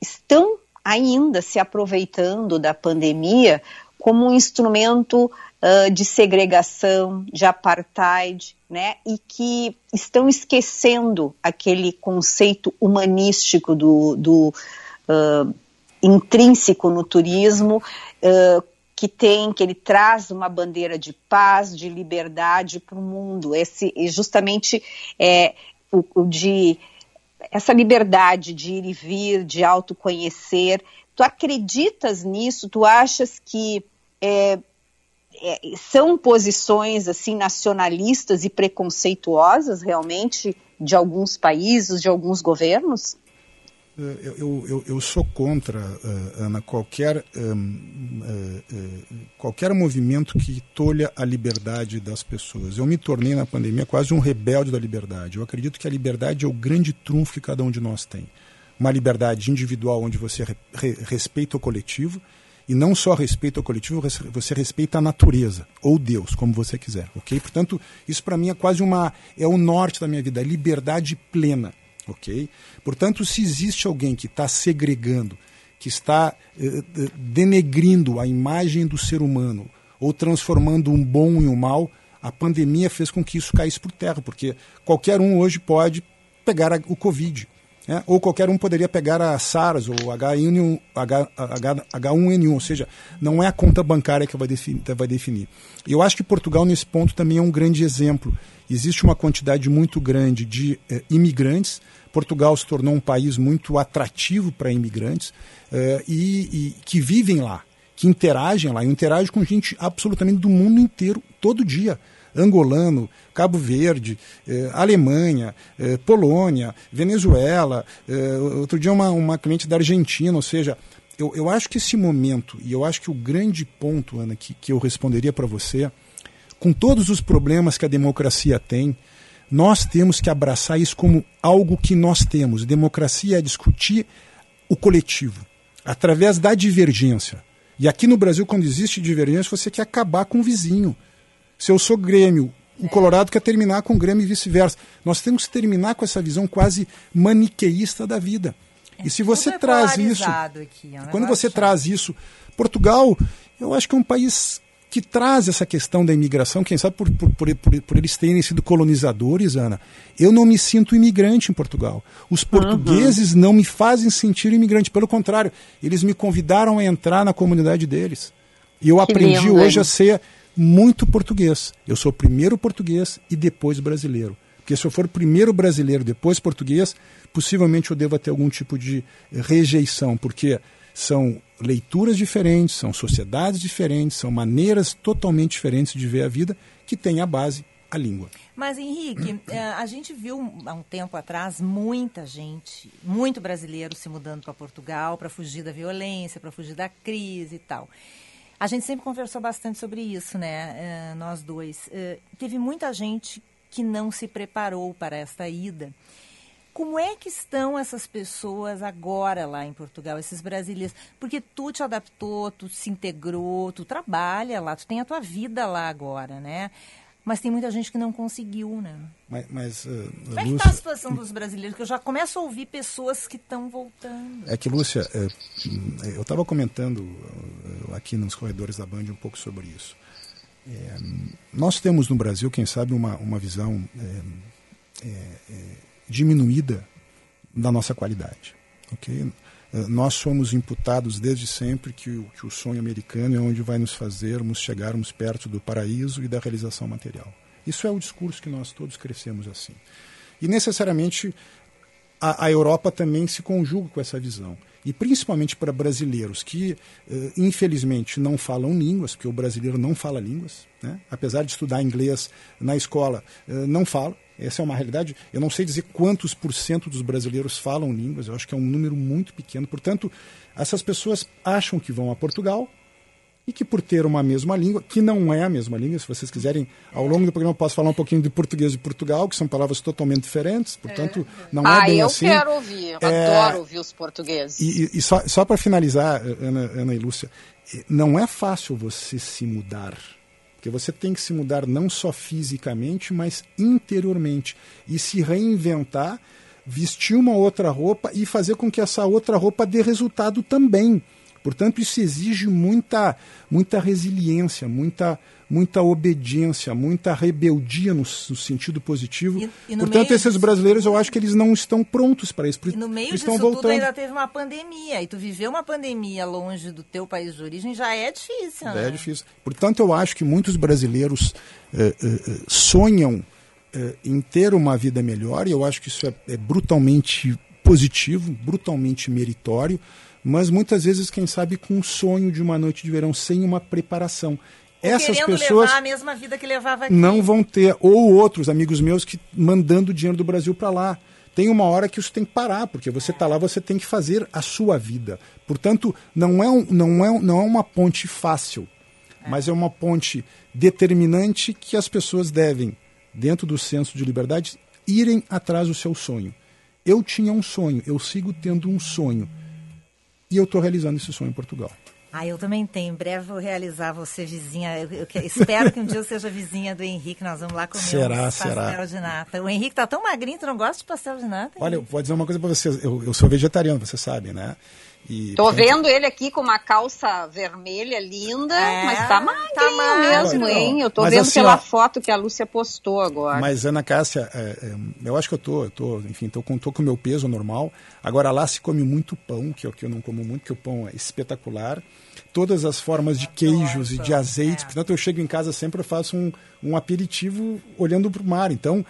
estão ainda se aproveitando da pandemia como um instrumento uh, de segregação, de apartheid, né? E que estão esquecendo aquele conceito humanístico do, do uh, intrínseco no turismo, uh, que tem, que ele traz uma bandeira de paz, de liberdade para o mundo. Esse, justamente é, o, o de essa liberdade de ir e vir, de autoconhecer, tu acreditas nisso? Tu achas que é, é, são posições assim nacionalistas e preconceituosas realmente de alguns países, de alguns governos? Eu, eu, eu, sou contra, uh, Ana, qualquer, uh, uh, qualquer movimento que tolha a liberdade das pessoas. Eu me tornei na pandemia quase um rebelde da liberdade. Eu acredito que a liberdade é o grande trunfo que cada um de nós tem. Uma liberdade individual onde você re, re, respeita o coletivo e não só respeita o coletivo, você respeita a natureza ou Deus, como você quiser, ok? Portanto, isso para mim é quase uma é o norte da minha vida, a liberdade plena ok? Portanto, se existe alguém que está segregando, que está eh, eh, denegrindo a imagem do ser humano ou transformando um bom em um mal, a pandemia fez com que isso caísse por terra, porque qualquer um hoje pode pegar a, o Covid. Né? Ou qualquer um poderia pegar a SARS ou H1N1, H, H, H1N1, ou seja, não é a conta bancária que vai definir, vai definir. Eu acho que Portugal, nesse ponto, também é um grande exemplo. Existe uma quantidade muito grande de eh, imigrantes, Portugal se tornou um país muito atrativo para imigrantes uh, e, e, que vivem lá, que interagem lá, e interagem com gente absolutamente do mundo inteiro, todo dia. Angolano, Cabo Verde, eh, Alemanha, eh, Polônia, Venezuela, outro dia uma, uma cliente da Argentina, ou seja, eu, eu acho que esse momento, e eu acho que o grande ponto, Ana, que, que eu responderia para você, com todos os problemas que a democracia tem, nós temos que abraçar isso como algo que nós temos. Democracia é discutir o coletivo, através da divergência. E aqui no Brasil, quando existe divergência, você quer acabar com o vizinho. Se eu sou Grêmio, o Colorado quer terminar com o Grêmio e vice-versa. Nós temos que terminar com essa visão quase maniqueísta da vida. É, e se você é traz isso. Aqui, é um quando você traz isso. Portugal, eu acho que é um país que traz essa questão da imigração, quem sabe por, por, por, por, eles terem sido colonizadores, Ana. Eu não me sinto imigrante em Portugal. Os portugueses uhum. não me fazem sentir imigrante. Pelo contrário, eles me convidaram a entrar na comunidade deles. E eu que aprendi lindo, hoje hein? a ser muito português. Eu sou primeiro português e depois brasileiro. Porque se eu for primeiro brasileiro, depois português, possivelmente eu devo ter algum tipo de rejeição, porque são leituras diferentes, são sociedades diferentes, são maneiras totalmente diferentes de ver a vida que tem a base a língua. Mas, Henrique, eh, a gente viu há um tempo atrás muita gente, muito brasileiro se mudando para Portugal para fugir da violência, para fugir da crise e tal. A gente sempre conversou bastante sobre isso, né? Eh, nós dois. Eh, teve muita gente que não se preparou para esta ida. Como é que estão essas pessoas agora lá em Portugal, esses brasileiros? Porque tu te adaptou, tu se integrou, tu trabalha lá, tu tem a tua vida lá agora, né? Mas tem muita gente que não conseguiu, né? Mas, mas uh, Como é que está a situação dos brasileiros? Que eu já começo a ouvir pessoas que estão voltando. É que, Lúcia, é, eu estava comentando aqui nos corredores da Band um pouco sobre isso. É, nós temos no Brasil, quem sabe, uma, uma visão é, diminuída da nossa qualidade. Okay? Nós somos imputados desde sempre que o, que o sonho americano é onde vai nos fazermos chegarmos perto do paraíso e da realização material. Isso é o discurso que nós todos crescemos assim. E necessariamente a, a Europa também se conjuga com essa visão. E principalmente para brasileiros que, uh, infelizmente, não falam línguas, porque o brasileiro não fala línguas, né? apesar de estudar inglês na escola, uh, não fala. Essa é uma realidade. Eu não sei dizer quantos por cento dos brasileiros falam línguas, eu acho que é um número muito pequeno. Portanto, essas pessoas acham que vão a Portugal, e que por ter uma mesma língua, que não é a mesma língua, se vocês quiserem, ao longo do programa eu posso falar um pouquinho de português de Portugal, que são palavras totalmente diferentes, portanto é. não ah, é bem eu assim. eu quero ouvir, eu é... adoro ouvir os portugueses. E, e só, só para finalizar, Ana, Ana e Lúcia, não é fácil você se mudar, porque você tem que se mudar não só fisicamente, mas interiormente, e se reinventar, vestir uma outra roupa e fazer com que essa outra roupa dê resultado também. Portanto, isso exige muita, muita resiliência, muita, muita obediência, muita rebeldia no, no sentido positivo. E, e no Portanto, esses brasileiros, eu acho que eles não estão prontos para isso. E no meio estão disso voltando. tudo ainda teve uma pandemia. E tu viver uma pandemia longe do teu país de origem já é difícil, né? É difícil. Portanto, eu acho que muitos brasileiros eh, eh, eh sonham eh, em ter uma vida melhor. E eu acho que isso é, é brutalmente positivo, brutalmente meritório mas muitas vezes, quem sabe, com um sonho de uma noite de verão sem uma preparação. Essas pessoas levar a mesma vida que levava aqui. não vão ter, ou outros amigos meus que mandando dinheiro do Brasil para lá. Tem uma hora que isso tem que parar, porque você está lá, você tem que fazer a sua vida. Portanto, não é, um, não é, não é uma ponte fácil, é. mas é uma ponte determinante que as pessoas devem, dentro do senso de liberdade, irem atrás do seu sonho. Eu tinha um sonho, eu sigo tendo um sonho. E eu estou realizando esse sonho em Portugal. Ah, eu também tenho. Em breve vou realizar você vizinha. Eu, eu, eu espero que um dia eu seja vizinha do Henrique. Nós vamos lá comer será, um será. pastel de nata. O Henrique tá tão magrinho, tu não gosta de pastel de nata? Olha, eu vou dizer uma coisa para vocês. Eu, eu sou vegetariano, você sabe, né? E, Tô vendo ele aqui com uma calça vermelha linda, é, mas tá magrinho tá mesmo, não, hein? Eu tô vendo assim, pela ó, foto que a Lúcia postou agora. Mas, Ana Cássia, é, é, eu acho que eu tô, eu tô enfim, tô com, tô com o meu peso normal. Agora lá se come muito pão, que eu, que eu não como muito, que o pão é espetacular. Todas as formas de queijos e de azeites. Portanto, eu chego em casa sempre, eu faço um, um aperitivo olhando para o mar. Então,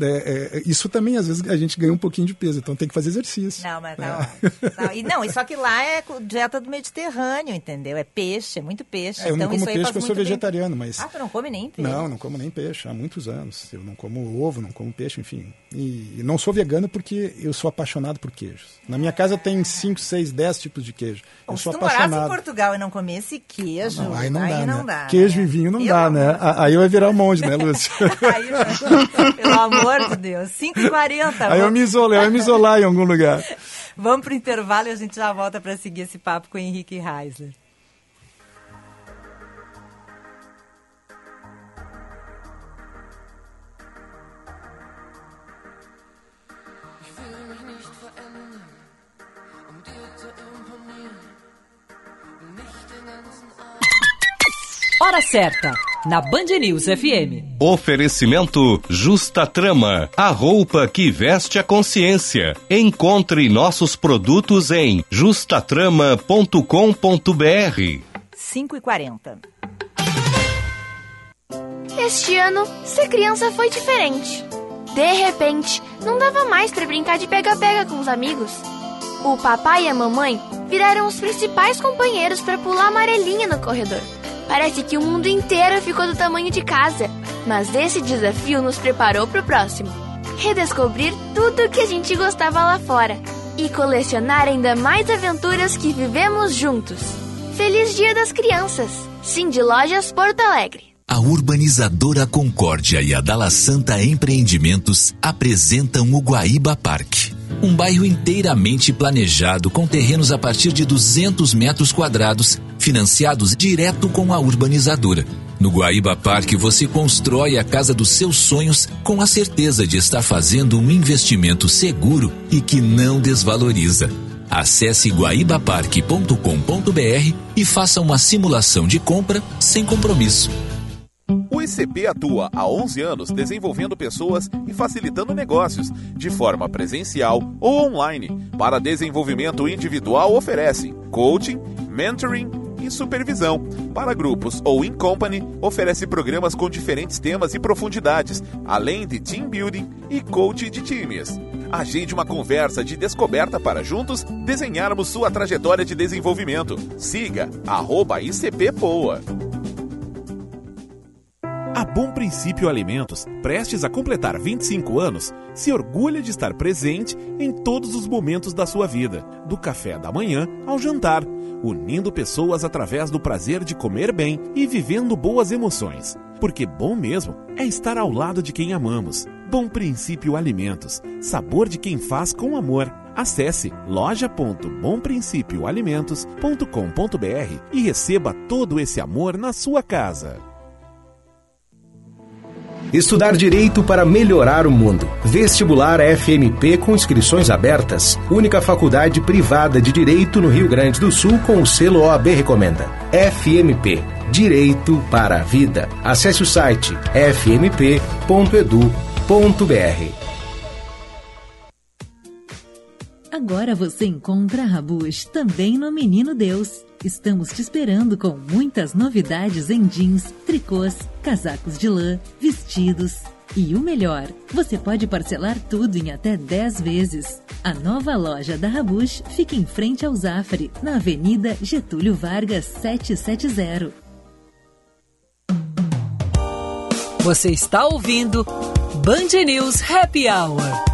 é, é, isso também, às vezes, a gente ganha um pouquinho de peso, então tem que fazer exercício. Não, mas tá é. não, e, não, e só que lá é dieta do Mediterrâneo, entendeu? É peixe, é muito peixe. É, eu então não como peixe porque eu sou vegetariano, bem. mas... Ah, tu não come nem peixe? Não, não como nem peixe, há muitos anos. Eu não como ovo, não como peixe, enfim. E, não sou vegano porque eu sou apaixonado por queijos. Na minha casa tem 5, 6, 10 tipos de queijo. Eu sou se tu apaixonado. morasse em Portugal e não comesse queijo, não, aí não aí dá, não né? dá Queijo né? e vinho não dá, né? Aí vai virar um monte, né, Lúcio? aí, pelo amor de Deus. 5h40. Aí eu me isolei, eu me isolar em algum lugar. Vamos para o intervalo e a gente já volta para seguir esse papo com o Henrique Reisler. Hora certa, na Band News FM. Oferecimento Justa Trama, a roupa que veste a consciência. Encontre nossos produtos em justatrama.com.br. 5 e 40 Este ano, ser criança foi diferente. De repente, não dava mais para brincar de pega-pega com os amigos. O papai e a mamãe viraram os principais companheiros para pular amarelinha no corredor. Parece que o mundo inteiro ficou do tamanho de casa, mas esse desafio nos preparou para o próximo. Redescobrir tudo que a gente gostava lá fora e colecionar ainda mais aventuras que vivemos juntos. Feliz Dia das Crianças! Cindy Lojas Porto Alegre. A urbanizadora Concórdia e a Dala Santa Empreendimentos apresentam o Guaíba Parque. Um bairro inteiramente planejado com terrenos a partir de 200 metros quadrados, financiados direto com a urbanizadora. No Guaíba Parque você constrói a casa dos seus sonhos com a certeza de estar fazendo um investimento seguro e que não desvaloriza. Acesse guaibaparque.com.br e faça uma simulação de compra sem compromisso. O ICP atua há 11 anos desenvolvendo pessoas e facilitando negócios, de forma presencial ou online. Para desenvolvimento individual, oferece coaching, mentoring e supervisão. Para grupos ou in company, oferece programas com diferentes temas e profundidades, além de team building e coaching de times. Agende uma conversa de descoberta para juntos desenharmos sua trajetória de desenvolvimento. Siga arroba ICPPoa. A Bom Princípio Alimentos, prestes a completar 25 anos, se orgulha de estar presente em todos os momentos da sua vida, do café da manhã ao jantar, unindo pessoas através do prazer de comer bem e vivendo boas emoções. Porque bom mesmo é estar ao lado de quem amamos. Bom Princípio Alimentos, sabor de quem faz com amor. Acesse loja.bomprincipioalimentos.com.br e receba todo esse amor na sua casa. Estudar direito para melhorar o mundo. Vestibular FMP com inscrições abertas. Única faculdade privada de direito no Rio Grande do Sul com o selo OAB Recomenda. FMP Direito para a Vida. Acesse o site fmp.edu.br. Agora você encontra a Rabush também no Menino Deus. Estamos te esperando com muitas novidades em jeans, tricôs, casacos de lã, vestidos. E o melhor, você pode parcelar tudo em até 10 vezes. A nova loja da Rabush fica em frente ao Zafari, na Avenida Getúlio Vargas 770. Você está ouvindo Band News Happy Hour.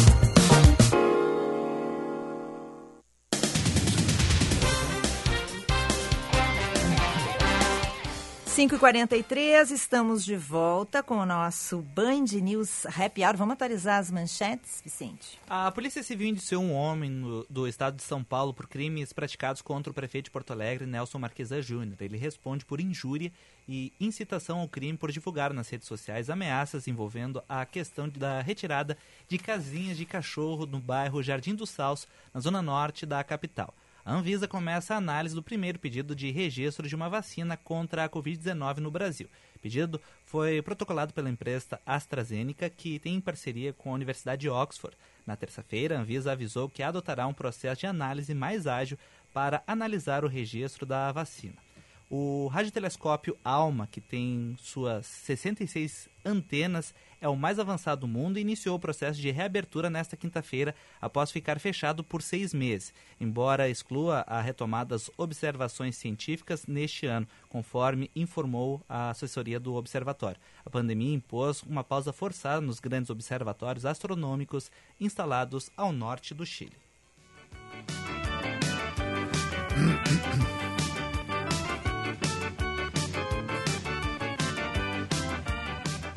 5h43, estamos de volta com o nosso Band News Happy Hour. Vamos atualizar as manchetes, Vicente? A Polícia Civil indiciou um homem no, do estado de São Paulo por crimes praticados contra o prefeito de Porto Alegre, Nelson Marquesa Júnior. Ele responde por injúria e incitação ao crime por divulgar nas redes sociais ameaças envolvendo a questão da retirada de casinhas de cachorro no bairro Jardim do Salso, na zona norte da capital. A Anvisa começa a análise do primeiro pedido de registro de uma vacina contra a Covid-19 no Brasil. O pedido foi protocolado pela empresa AstraZeneca, que tem parceria com a Universidade de Oxford. Na terça-feira, a Anvisa avisou que adotará um processo de análise mais ágil para analisar o registro da vacina. O radiotelescópio ALMA, que tem suas 66 antenas, é o mais avançado do mundo e iniciou o processo de reabertura nesta quinta-feira, após ficar fechado por seis meses, embora exclua a retomada das observações científicas neste ano, conforme informou a assessoria do observatório. A pandemia impôs uma pausa forçada nos grandes observatórios astronômicos instalados ao norte do Chile.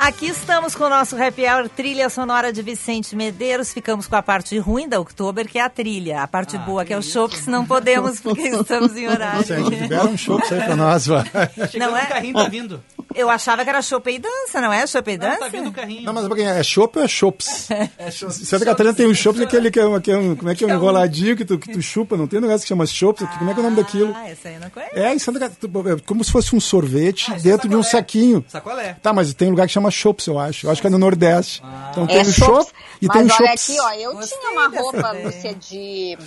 Aqui estamos com o nosso Happy Hour, trilha sonora de Vicente Medeiros. Ficamos com a parte ruim da Oktober, que é a trilha. A parte ah, boa, que é o Chopps, não podemos, porque estamos em horário. Gente libera um Chopps aí pra nós, vai. Não é? carrinho tá vindo. Eu achava que era chopp e dança, não é? Chopp e dança? Não, tá vindo o carrinho. Não, mas é chopp ou é chops? é chops. Santa Catarina tem um chops, aquele que é, que é um, como é que é um enroladinho que tu, que tu chupa, não tem um negócio que chama chops, ah, como é que é o nome daquilo? Ah, esse aí eu não conheço. É, em Santa Catarina, é como se fosse um sorvete ah, dentro de um saquinho. Sacolé. Tá, mas tem um lugar que chama chops, eu acho. Eu acho que é no Nordeste. Ah. Então tem é um chopp e tem um chops. Mas olha aqui, ó, eu Gostei tinha uma roupa, Lúcia, de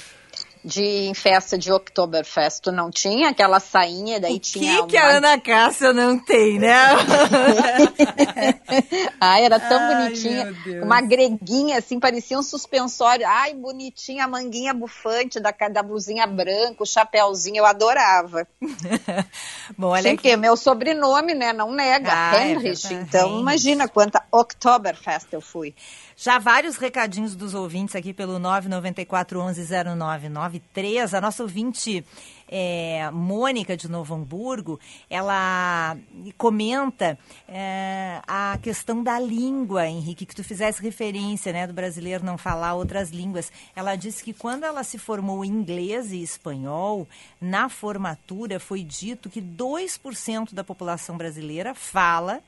de em festa de Oktoberfest, tu não tinha aquela sainha, daí o tinha. O que, que a Ana Cássia não tem, né? Ai, era tão Ai, bonitinha. Uma greguinha, assim, parecia um suspensório. Ai, bonitinha, a manguinha bufante da, da blusinha branca, o chapéuzinho, eu adorava. Bom, olha Sim, que meu sobrenome, né? Não nega, ah, é Heinrich. É então, imagina quanta Oktoberfest eu fui. Já vários recadinhos dos ouvintes aqui pelo 994 11 0993. A nossa ouvinte é, Mônica de Novo Hamburgo, ela comenta é, a questão da língua, Henrique, que tu fizesse referência, né, do brasileiro não falar outras línguas. Ela disse que quando ela se formou em inglês e espanhol, na formatura foi dito que 2% da população brasileira fala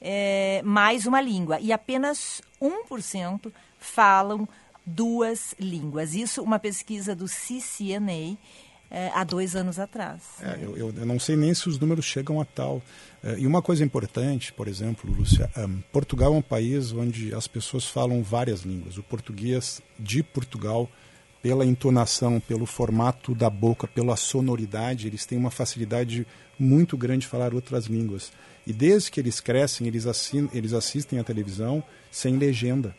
é, mais uma língua e apenas 1% falam duas línguas. Isso, uma pesquisa do CCNA é, há dois anos atrás. É, eu, eu, não sei nem se os números chegam a tal. É, e uma coisa importante, por exemplo, Lúcia, um, Portugal é um país onde as pessoas falam várias línguas. O português de Portugal, pela entonação, pelo formato da boca, pela sonoridade, eles têm uma facilidade muito grande de falar outras línguas. E desde que eles crescem, eles, assin, eles assistem à televisão sem legenda,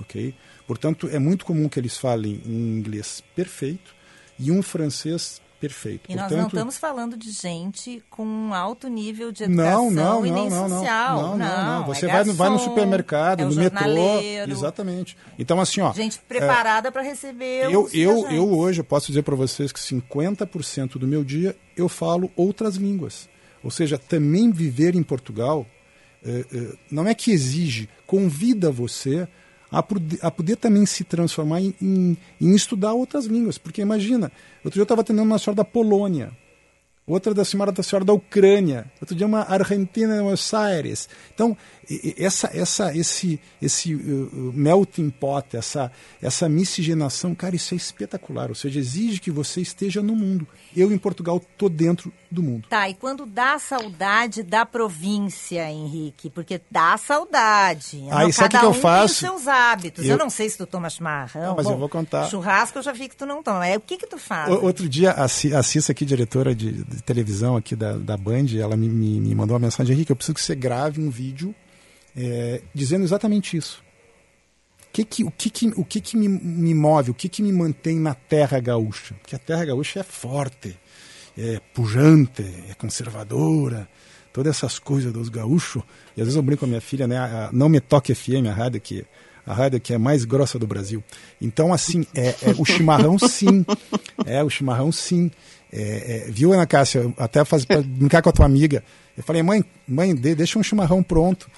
ok? Portanto, é muito comum que eles falem em inglês perfeito e um francês perfeito. E Portanto, nós não estamos falando de gente com um alto nível de educação não, não, e nem não, social. Não, não, não. não. Você é vai, garçom, vai no supermercado, é no metrô. Exatamente. Então, assim, ó. Gente preparada é, para receber eu, eu, eu hoje eu posso dizer para vocês que 50% do meu dia eu falo outras línguas. Ou seja, também viver em Portugal eh, eh, não é que exige, convida você a poder, a poder também se transformar em, em, em, estudar outras línguas. Porque imagina, outro dia eu estava atendendo uma senhora da Polônia, outra da senhora da senhora da Ucrânia, outro dia uma argentina de Buenos Aires. Então, essa, essa, esse, esse uh, melting pot, essa, essa miscigenação, cara, isso é espetacular. Ou seja, exige que você esteja no mundo. Eu, em Portugal, tô dentro do mundo. Tá, e quando dá saudade da província, Henrique? Porque dá saudade. Não, sabe o que, eu um faço? Tem os seus hábitos. Eu... Eu... não sei se tu toma chimarrão. Não, mas Bom, eu vou contar. Churrasco eu já vi que tu não toma. É, o que que tu faz? O- Outro dia, a Cissa, aqui, diretora de, de televisão aqui da, da Band, ela me, me, me mandou uma mensagem, Henrique, eu preciso que você grave um vídeo é, dizendo exatamente isso. O que que, o que, que, o que, que me, me move, o que, que me mantém na terra gaúcha? Porque a terra gaúcha é forte, é pujante, é conservadora, todas essas coisas dos gaúchos. E às vezes eu brinco com a minha filha, né? a- a Não Me Toque FM, a rádio que a rádio que é mais grossa do Brasil. Então, assim, é, é o chimarrão sim. É, o chimarrão sim. É, é, viu, Ana Cássia? Até faz, pra brincar com a tua amiga. Eu falei, mãe, mãe, deixa um chimarrão pronto.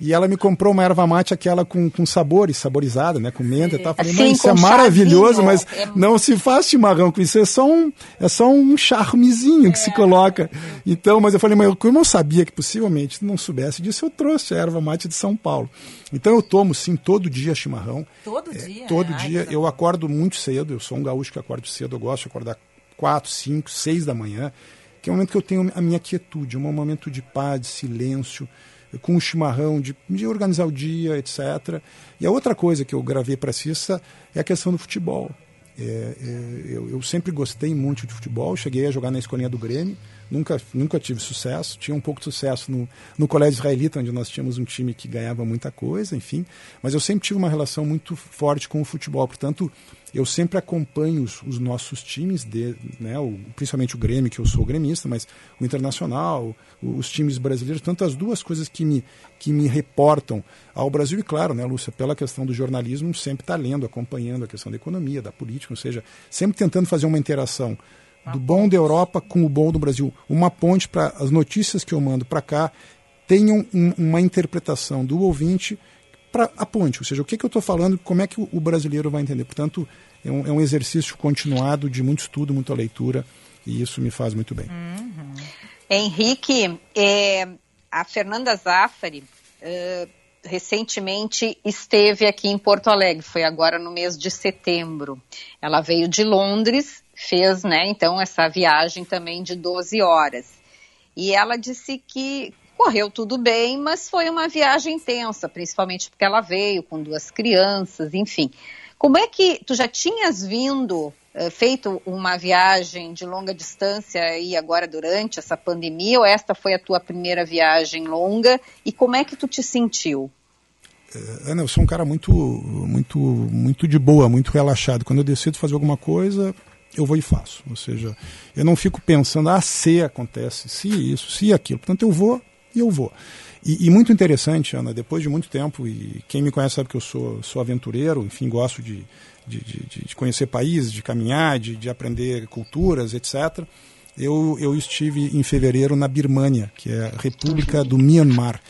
E ela me comprou uma erva mate, aquela com, com sabores, saborizada, né? Com menta e tal. Eu Falei, Assim, isso é maravilhoso, mas é não se faz chimarrão com isso. É só um, é só um charmezinho que se coloca. Então, mas eu falei, mãe, como eu sabia que possivelmente não soubesse disso, eu trouxe a erva mate de São Paulo. Então eu tomo, sim, todo dia chimarrão. Todo dia? Todo Ai, dia. Eu acordo muito cedo. Eu sou um gaúcho que acordo cedo. Eu gosto de acordar 4, 5, 6 da manhã, que é o momento que eu tenho a minha quietude, um momento de paz, de silêncio, com o chimarrão, de, de organizar o dia, etc. E a outra coisa que eu gravei para a Cissa é a questão do futebol. É, é, eu, eu sempre gostei muito de futebol, cheguei a jogar na escolinha do Grêmio, nunca, nunca tive sucesso, tinha um pouco de sucesso no, no Colégio Israelita, onde nós tínhamos um time que ganhava muita coisa, enfim, mas eu sempre tive uma relação muito forte com o futebol, portanto, eu sempre acompanho os, os nossos times, de, né, o, principalmente o Grêmio, que eu sou gremista, mas o Internacional, o- os times brasileiros, tanto as duas coisas que me, que me reportam ao Brasil, e claro, né, Lúcia, pela questão do jornalismo, sempre está lendo, acompanhando a questão da economia, da política, ou seja, sempre tentando fazer uma interação do bom da Europa com o bom do Brasil, uma ponte para as notícias que eu mando para cá tenham um- uma interpretação do ouvinte para a ponte, ou seja, o que, que eu estou falando, como é que o, brasileiro vai entender. Portanto, é um, é um exercício continuado de muito estudo, muita leitura, e isso me faz muito bem. Henrique, é, a Fernanda Zaffari é, recentemente esteve aqui em Porto Alegre, foi agora no mês de setembro. Ela veio de Londres, fez, né, então, essa viagem também de 12 horas. E ela disse que correu tudo bem, mas foi uma viagem intensa, principalmente porque ela veio com duas crianças, enfim. Como é que tu já tinhas vindo, eh, feito uma viagem de longa distância aí agora durante essa pandemia, ou esta foi a tua primeira viagem longa? E como é que tu te sentiu? Eh, Ana, eu sou um cara muito, muito, muito de boa, muito relaxado. Quando eu decido fazer alguma coisa, eu vou e faço. Ou seja, eu não fico pensando, ah, se acontece, se isso, se aquilo. Portanto, eu vou e eu vou. E, e muito interessante, Ana, depois de muito tempo, e quem me conhece sabe que eu sou, sou aventureiro, enfim, gosto de, de, de, de conhecer países, de caminhar, de, de aprender culturas, etc. Eu, eu estive em fevereiro na Birmânia, que é a República do Myanmar,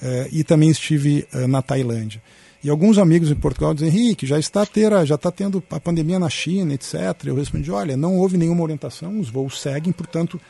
eh, e também estive eh, na Tailândia. E alguns amigos em Portugal dizem, Henrique, já está, ter, já está tendo a pandemia na China, etc. Eu respondi, olha, não houve nenhuma orientação, os voos seguem, portanto,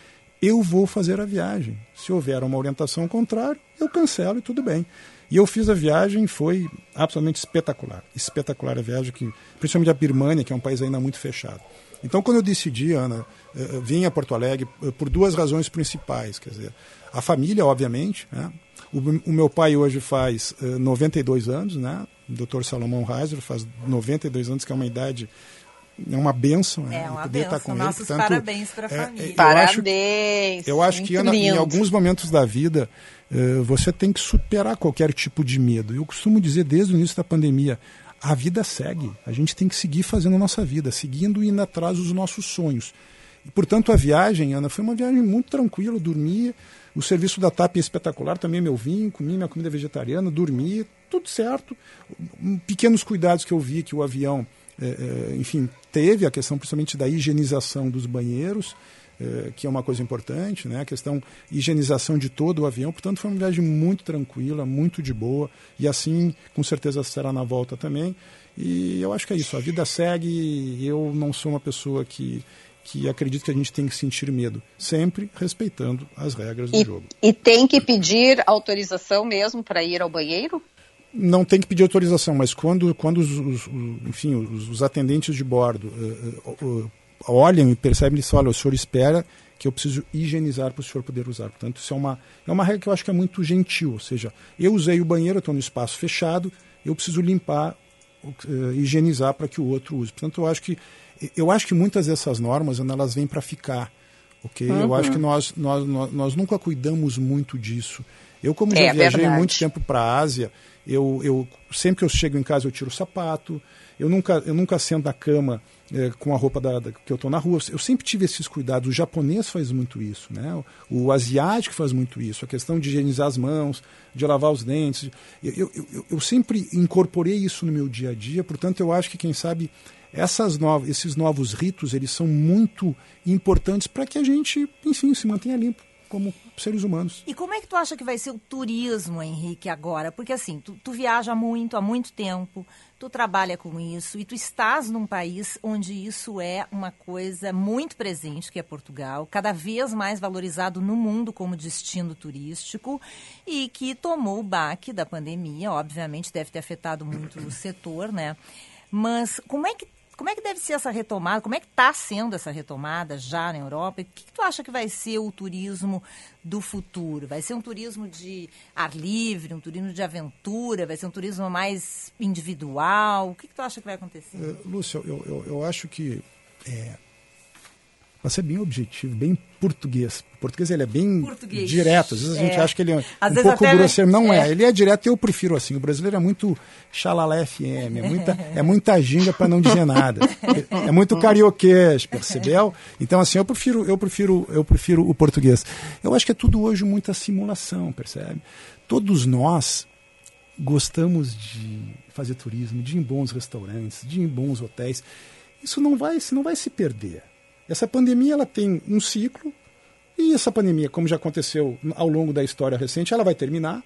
eu vou fazer a viagem. Se houver uma orientação contrária, eu cancelo e tudo bem. E eu fiz a viagem foi absolutamente espetacular. Espetacular a viagem, que, principalmente a Birmania, que é um país ainda muito fechado. Então, quando eu decidi, Ana, eh, eh, vim a Porto Alegre eh, por duas razões principais. Quer dizer, a família, obviamente. Né? O, o, meu pai hoje faz 92 anos, né? O Dr. Salomão Reiser faz 92 anos, que é uma idade é uma benção é né? uma poder benção. estar com Nossos ele. Portanto, parabéns para a é, família. eu parabéns. Acho, eu acho que Ana, em alguns momentos da vida você tem que superar qualquer tipo de medo. Eu costumo dizer desde o início da pandemia, a vida segue. A gente tem que seguir fazendo a nossa vida, seguindo e indo atrás dos nossos sonhos. E, portanto, a viagem, Ana, foi uma viagem muito tranquila. Eu dormi, o serviço da TAP é espetacular, também meu vinho, comi minha comida vegetariana, dormi, tudo certo. Pequenos cuidados que eu vi que o avião, é, é, enfim, teve, a questão principalmente da higienização dos banheiros. Eh, que é uma coisa importante, né? a questão higienização de todo o avião. Portanto, foi uma viagem muito tranquila, muito de boa, e assim, com certeza, será na volta também. E eu acho que é isso, a vida segue, e eu não sou uma pessoa que, que acredito que a gente tem que sentir medo, sempre respeitando as regras do e, jogo. E tem que pedir autorização mesmo para ir ao banheiro? Não tem que pedir autorização, mas quando, quando os, os, enfim, os, os atendentes de bordo uh, uh, olham e percebem e olha, o senhor espera que eu preciso higienizar para o senhor poder usar. Portanto, isso é uma, é uma regra que eu acho que é muito gentil. Ou seja, eu usei o banheiro, estou no espaço fechado, eu preciso limpar, uh, higienizar para que o outro use. Portanto, eu acho que, eu acho que muitas dessas normas elas vêm para ficar. Okay? Uhum. Eu acho que nós, nós, nós, nós, nunca cuidamos muito disso. Eu, como já é, viajei verdade. muito tempo para a Ásia, eu, eu, sempre que eu chego em casa eu tiro o sapato, eu nunca, eu nunca sento na cama é, com a roupa da, da, que eu estou na rua. Eu sempre tive esses cuidados. O japonês faz muito isso, né? O, o, asiático faz muito isso. A questão de higienizar as mãos, de lavar os dentes. Eu, eu, eu, sempre incorporei isso no meu dia a dia. Portanto, eu acho que quem sabe essas novas, esses novos ritos eles são muito importantes para que a gente, enfim, se mantenha limpo como seres humanos. E como é que tu acha que vai ser o turismo, Henrique, agora? Porque assim, tu, tu viaja muito, há muito tempo, tu trabalha com isso e tu estás num país onde isso é uma coisa muito presente, que é Portugal, cada vez mais valorizado no mundo como destino turístico e que tomou o baque da pandemia, obviamente deve ter afetado muito o setor, né? Mas como é que como é que deve ser essa retomada? Como é que está sendo essa retomada já na Europa? O que, que, tu acha que vai ser o turismo do futuro? Vai ser um turismo de ar livre, um turismo de aventura? Vai ser um turismo mais individual? O que, que tu acha que vai acontecer? Uh, Lúcia, eu, eu, eu, acho que é, para ser bem objetivo, bem português. O português ele é bem português. direto. Às vezes a gente é. acha que ele é Às um pouco grosseiro. Não é. é. Ele é direto e eu prefiro assim. O brasileiro é muito xalala FM, é muita, é muita ginga para não dizer nada. É muito carioquês, percebeu? Então assim, eu prefiro, eu prefiro, eu prefiro o português. Eu acho que é tudo hoje muita simulação, percebe? Todos nós gostamos de fazer turismo, de ir em bons restaurantes, de ir em bons hotéis. Isso não vai, isso não vai se perder. Essa pandemia ela tem um ciclo e essa pandemia, como já aconteceu ao longo da história recente, ela vai terminar.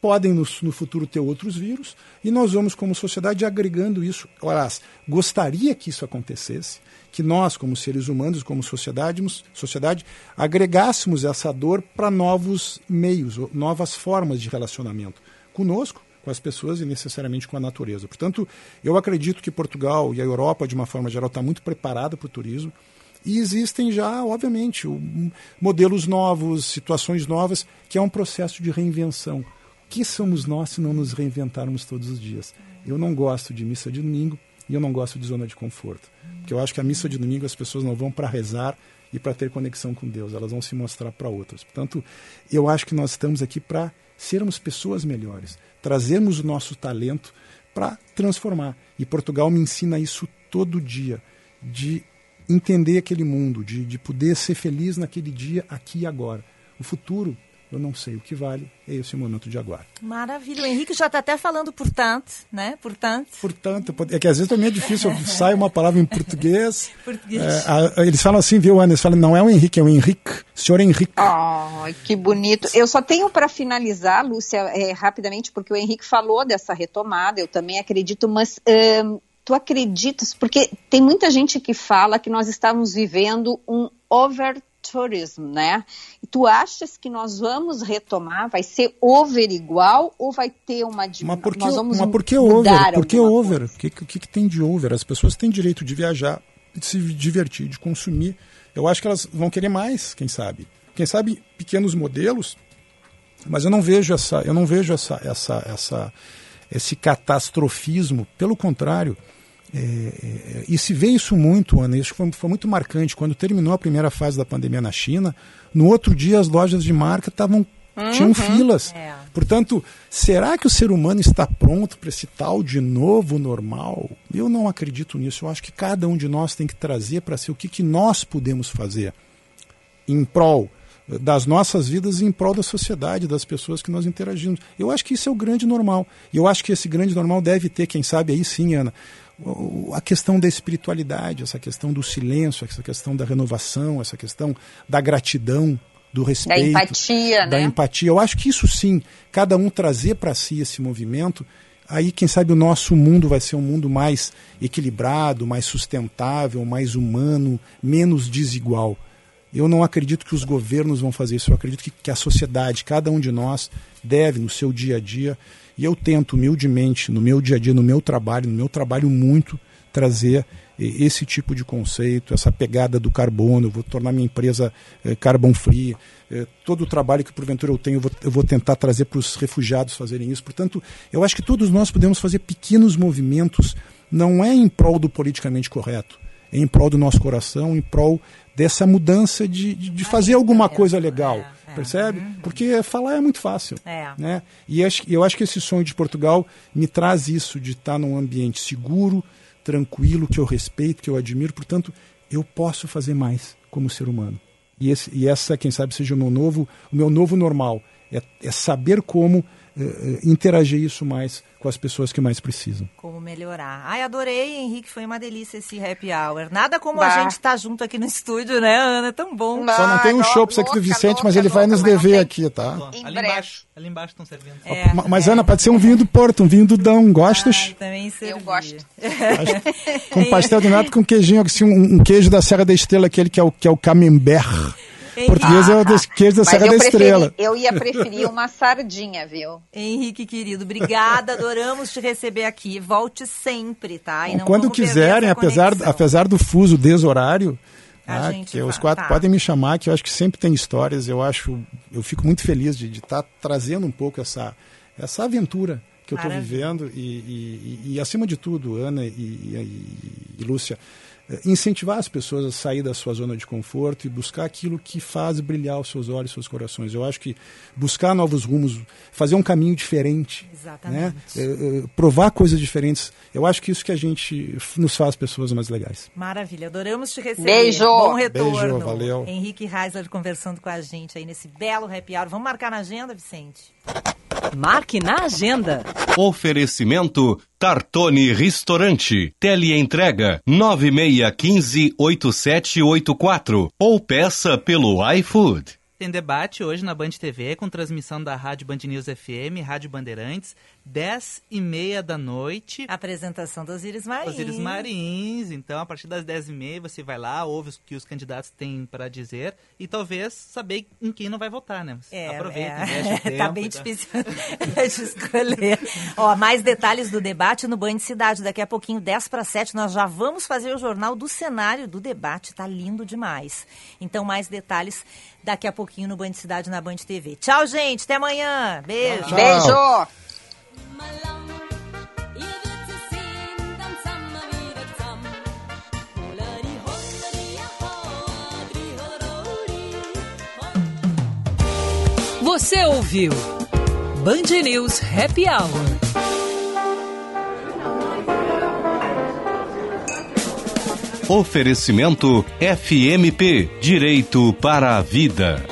Podem no, no futuro ter outros vírus e nós vamos, como sociedade, agregando isso. Aliás, gostaria que isso acontecesse, que nós, como seres humanos, como sociedade, sociedade agregássemos essa dor para novos meios, novas formas de relacionamento conosco, com as pessoas e necessariamente com a natureza. Portanto, eu acredito que Portugal e a Europa, de uma forma geral, está muito preparada para o turismo. E existem já, obviamente, modelos novos, situações novas, que é um processo de reinvenção. O que somos nós se não nos reinventarmos todos os dias? Eu não gosto de missa de domingo e eu não gosto de zona de conforto. Porque eu acho que a missa de domingo as pessoas não vão para rezar e para ter conexão com Deus, elas vão se mostrar para outras. Portanto, eu acho que nós estamos aqui para sermos pessoas melhores, trazermos o nosso talento para transformar. E Portugal me ensina isso todo dia, de entender aquele mundo, de, de poder ser feliz naquele dia, aqui e agora. O futuro, eu não sei o que vale, é esse o momento de agora. Maravilha. O Henrique já está até falando portanto, né? Portanto. Portanto, é que às vezes também é difícil, sai uma palavra em português. português. É, eles falam assim, viu, Ana? Eles falam, não é o Henrique, é o Henrique. Senhor Henrique. Oh, que bonito. Eu só tenho para finalizar, Lúcia, é, rapidamente, porque o Henrique falou dessa retomada, eu também acredito, mas. Um, tu acreditas? Porque tem muita gente que fala que nós estamos vivendo um over tourism, né? E tu achas que nós vamos retomar? Vai ser over igual ou vai ter uma Mas por que, nós vamos mas por que over? Por que over? O que, que, que tem de over? As pessoas têm direito de viajar, de se divertir, de consumir. Eu acho que elas vão querer mais, quem sabe. Quem sabe pequenos modelos, mas eu não vejo essa, eu não vejo essa, essa, essa, esse catastrofismo. Pelo contrário, é, é, e se vê isso muito, Ana, isso foi, foi, muito marcante. Quando terminou a primeira fase da pandemia na China, no outro dia as lojas de marca estavam. Uhum. tinham filas. É. Portanto, será que o ser humano está pronto para esse tal de novo normal? Eu não acredito nisso. Eu acho que cada um de nós tem que trazer para si o que, que nós podemos fazer em prol das nossas vidas e em prol da sociedade, das pessoas que nós interagimos. Eu acho que isso é o grande normal. E eu acho que esse grande normal deve ter, quem sabe, aí sim, Ana, a questão da espiritualidade, essa questão do silêncio, essa questão da renovação, essa questão da gratidão, do respeito, da empatia, da né? empatia. Eu acho que isso sim, cada um trazer para si esse movimento, aí quem sabe o nosso mundo vai ser um mundo mais equilibrado, mais sustentável, mais humano, menos desigual. Eu não acredito que os governos vão fazer isso, eu acredito que, que a sociedade, cada um de nós, deve, no seu dia a dia, e eu tento humildemente, no meu dia a dia, no meu trabalho, no meu trabalho muito, trazer esse tipo de conceito, essa pegada do carbono, eu vou tornar minha empresa eh, carbon free, eh, todo o trabalho que porventura eu tenho, eu vou, eu vou tentar trazer para os refugiados fazerem isso. Portanto, eu acho que todos nós podemos fazer pequenos movimentos, não é em prol do politicamente correto, é em prol do nosso coração, em prol dessa mudança de, de, de fazer alguma coisa legal. É percebe? Uhum. Porque falar é muito fácil. É. Né? E eu acho que esse sonho de Portugal me traz isso, de estar num ambiente seguro, tranquilo, que eu respeito, que eu admiro. Portanto, eu posso fazer mais como ser humano. E, esse, e essa, quem sabe, seja o meu novo, o meu novo normal. É, é saber como uh, interagir isso mais com as pessoas que mais precisam. Como melhorar. Ai, adorei, Henrique, foi uma delícia esse happy hour. Nada como bah. a gente estar tá junto aqui no estúdio, né, Ana? É tão bom. Só não tem um show para aqui do Vicente, louca, mas ele louca, vai nos dever aqui, tá? ali embaixo, ali embaixo estão servindo. É, mas, é. Ana, pode ser um vinho do Porto, um vinho do Dão. Gostas? Ah, também servi. Eu gosto. com pastel de nata com queijinho, assim, um, um, queijo da Serra da Estrela, aquele que é o, que é o camembert. Português é o dos queijos da Serra da preferi, Estrela. Eu ia preferir uma sardinha, viu? Henrique, querido, obrigada. Adoramos te receber aqui. Volte sempre, tá? E Quando quiserem, apesar, apesar do fuso deshorário, ah, que os quatro tá. podem me chamar, que eu acho que sempre tem histórias. Eu acho, eu fico muito feliz de estar tá trazendo um pouco essa, essa aventura que eu estou vivendo e, e, e, e, acima de tudo, Ana e, e Lúcia, incentivar as pessoas a sair da sua zona de conforto e buscar aquilo que faz brilhar os seus olhos, os seus corações. Eu acho que buscar novos rumos, fazer um caminho diferente, né? É, é, provar coisas diferentes, eu acho que isso que a gente nos faz pessoas mais legais. Maravilha, adoramos te receber. Beijo! Bom retorno. Beijo, valeu. Henrique Reisler conversando com a gente aí nesse belo happy hour. Vamos marcar na agenda, Vicente? Marque na agenda. Oferecimento Tartone Restaurante. Teleentrega 96158784 ou peça pelo iFood. Tem debate hoje na Band TV com transmissão da Rádio Band News FM, Rádio Bandeirantes, 10 e meia da noite. Apresentação dos Osiris Marins. Marins. Então, a partir das 10 e meia, você vai lá, ouve o que os candidatos têm para dizer e talvez saber em quem não vai votar, né? É, Aproveita, é. Tempo, tá bem tá. difícil de escolher. Ó, mais detalhes do debate no Band Cidade. Daqui a pouquinho, 10 para 7, nós já vamos fazer o jornal do cenário do debate. Tá lindo demais. Então, mais detalhes daqui a pouquinho no Band Cidade na Band TV. Tchau, gente. Até amanhã. Beijo. Tchau. Beijo. Você ouviu Band News Happy Hour. Oferecimento FMP Direito para a Vida.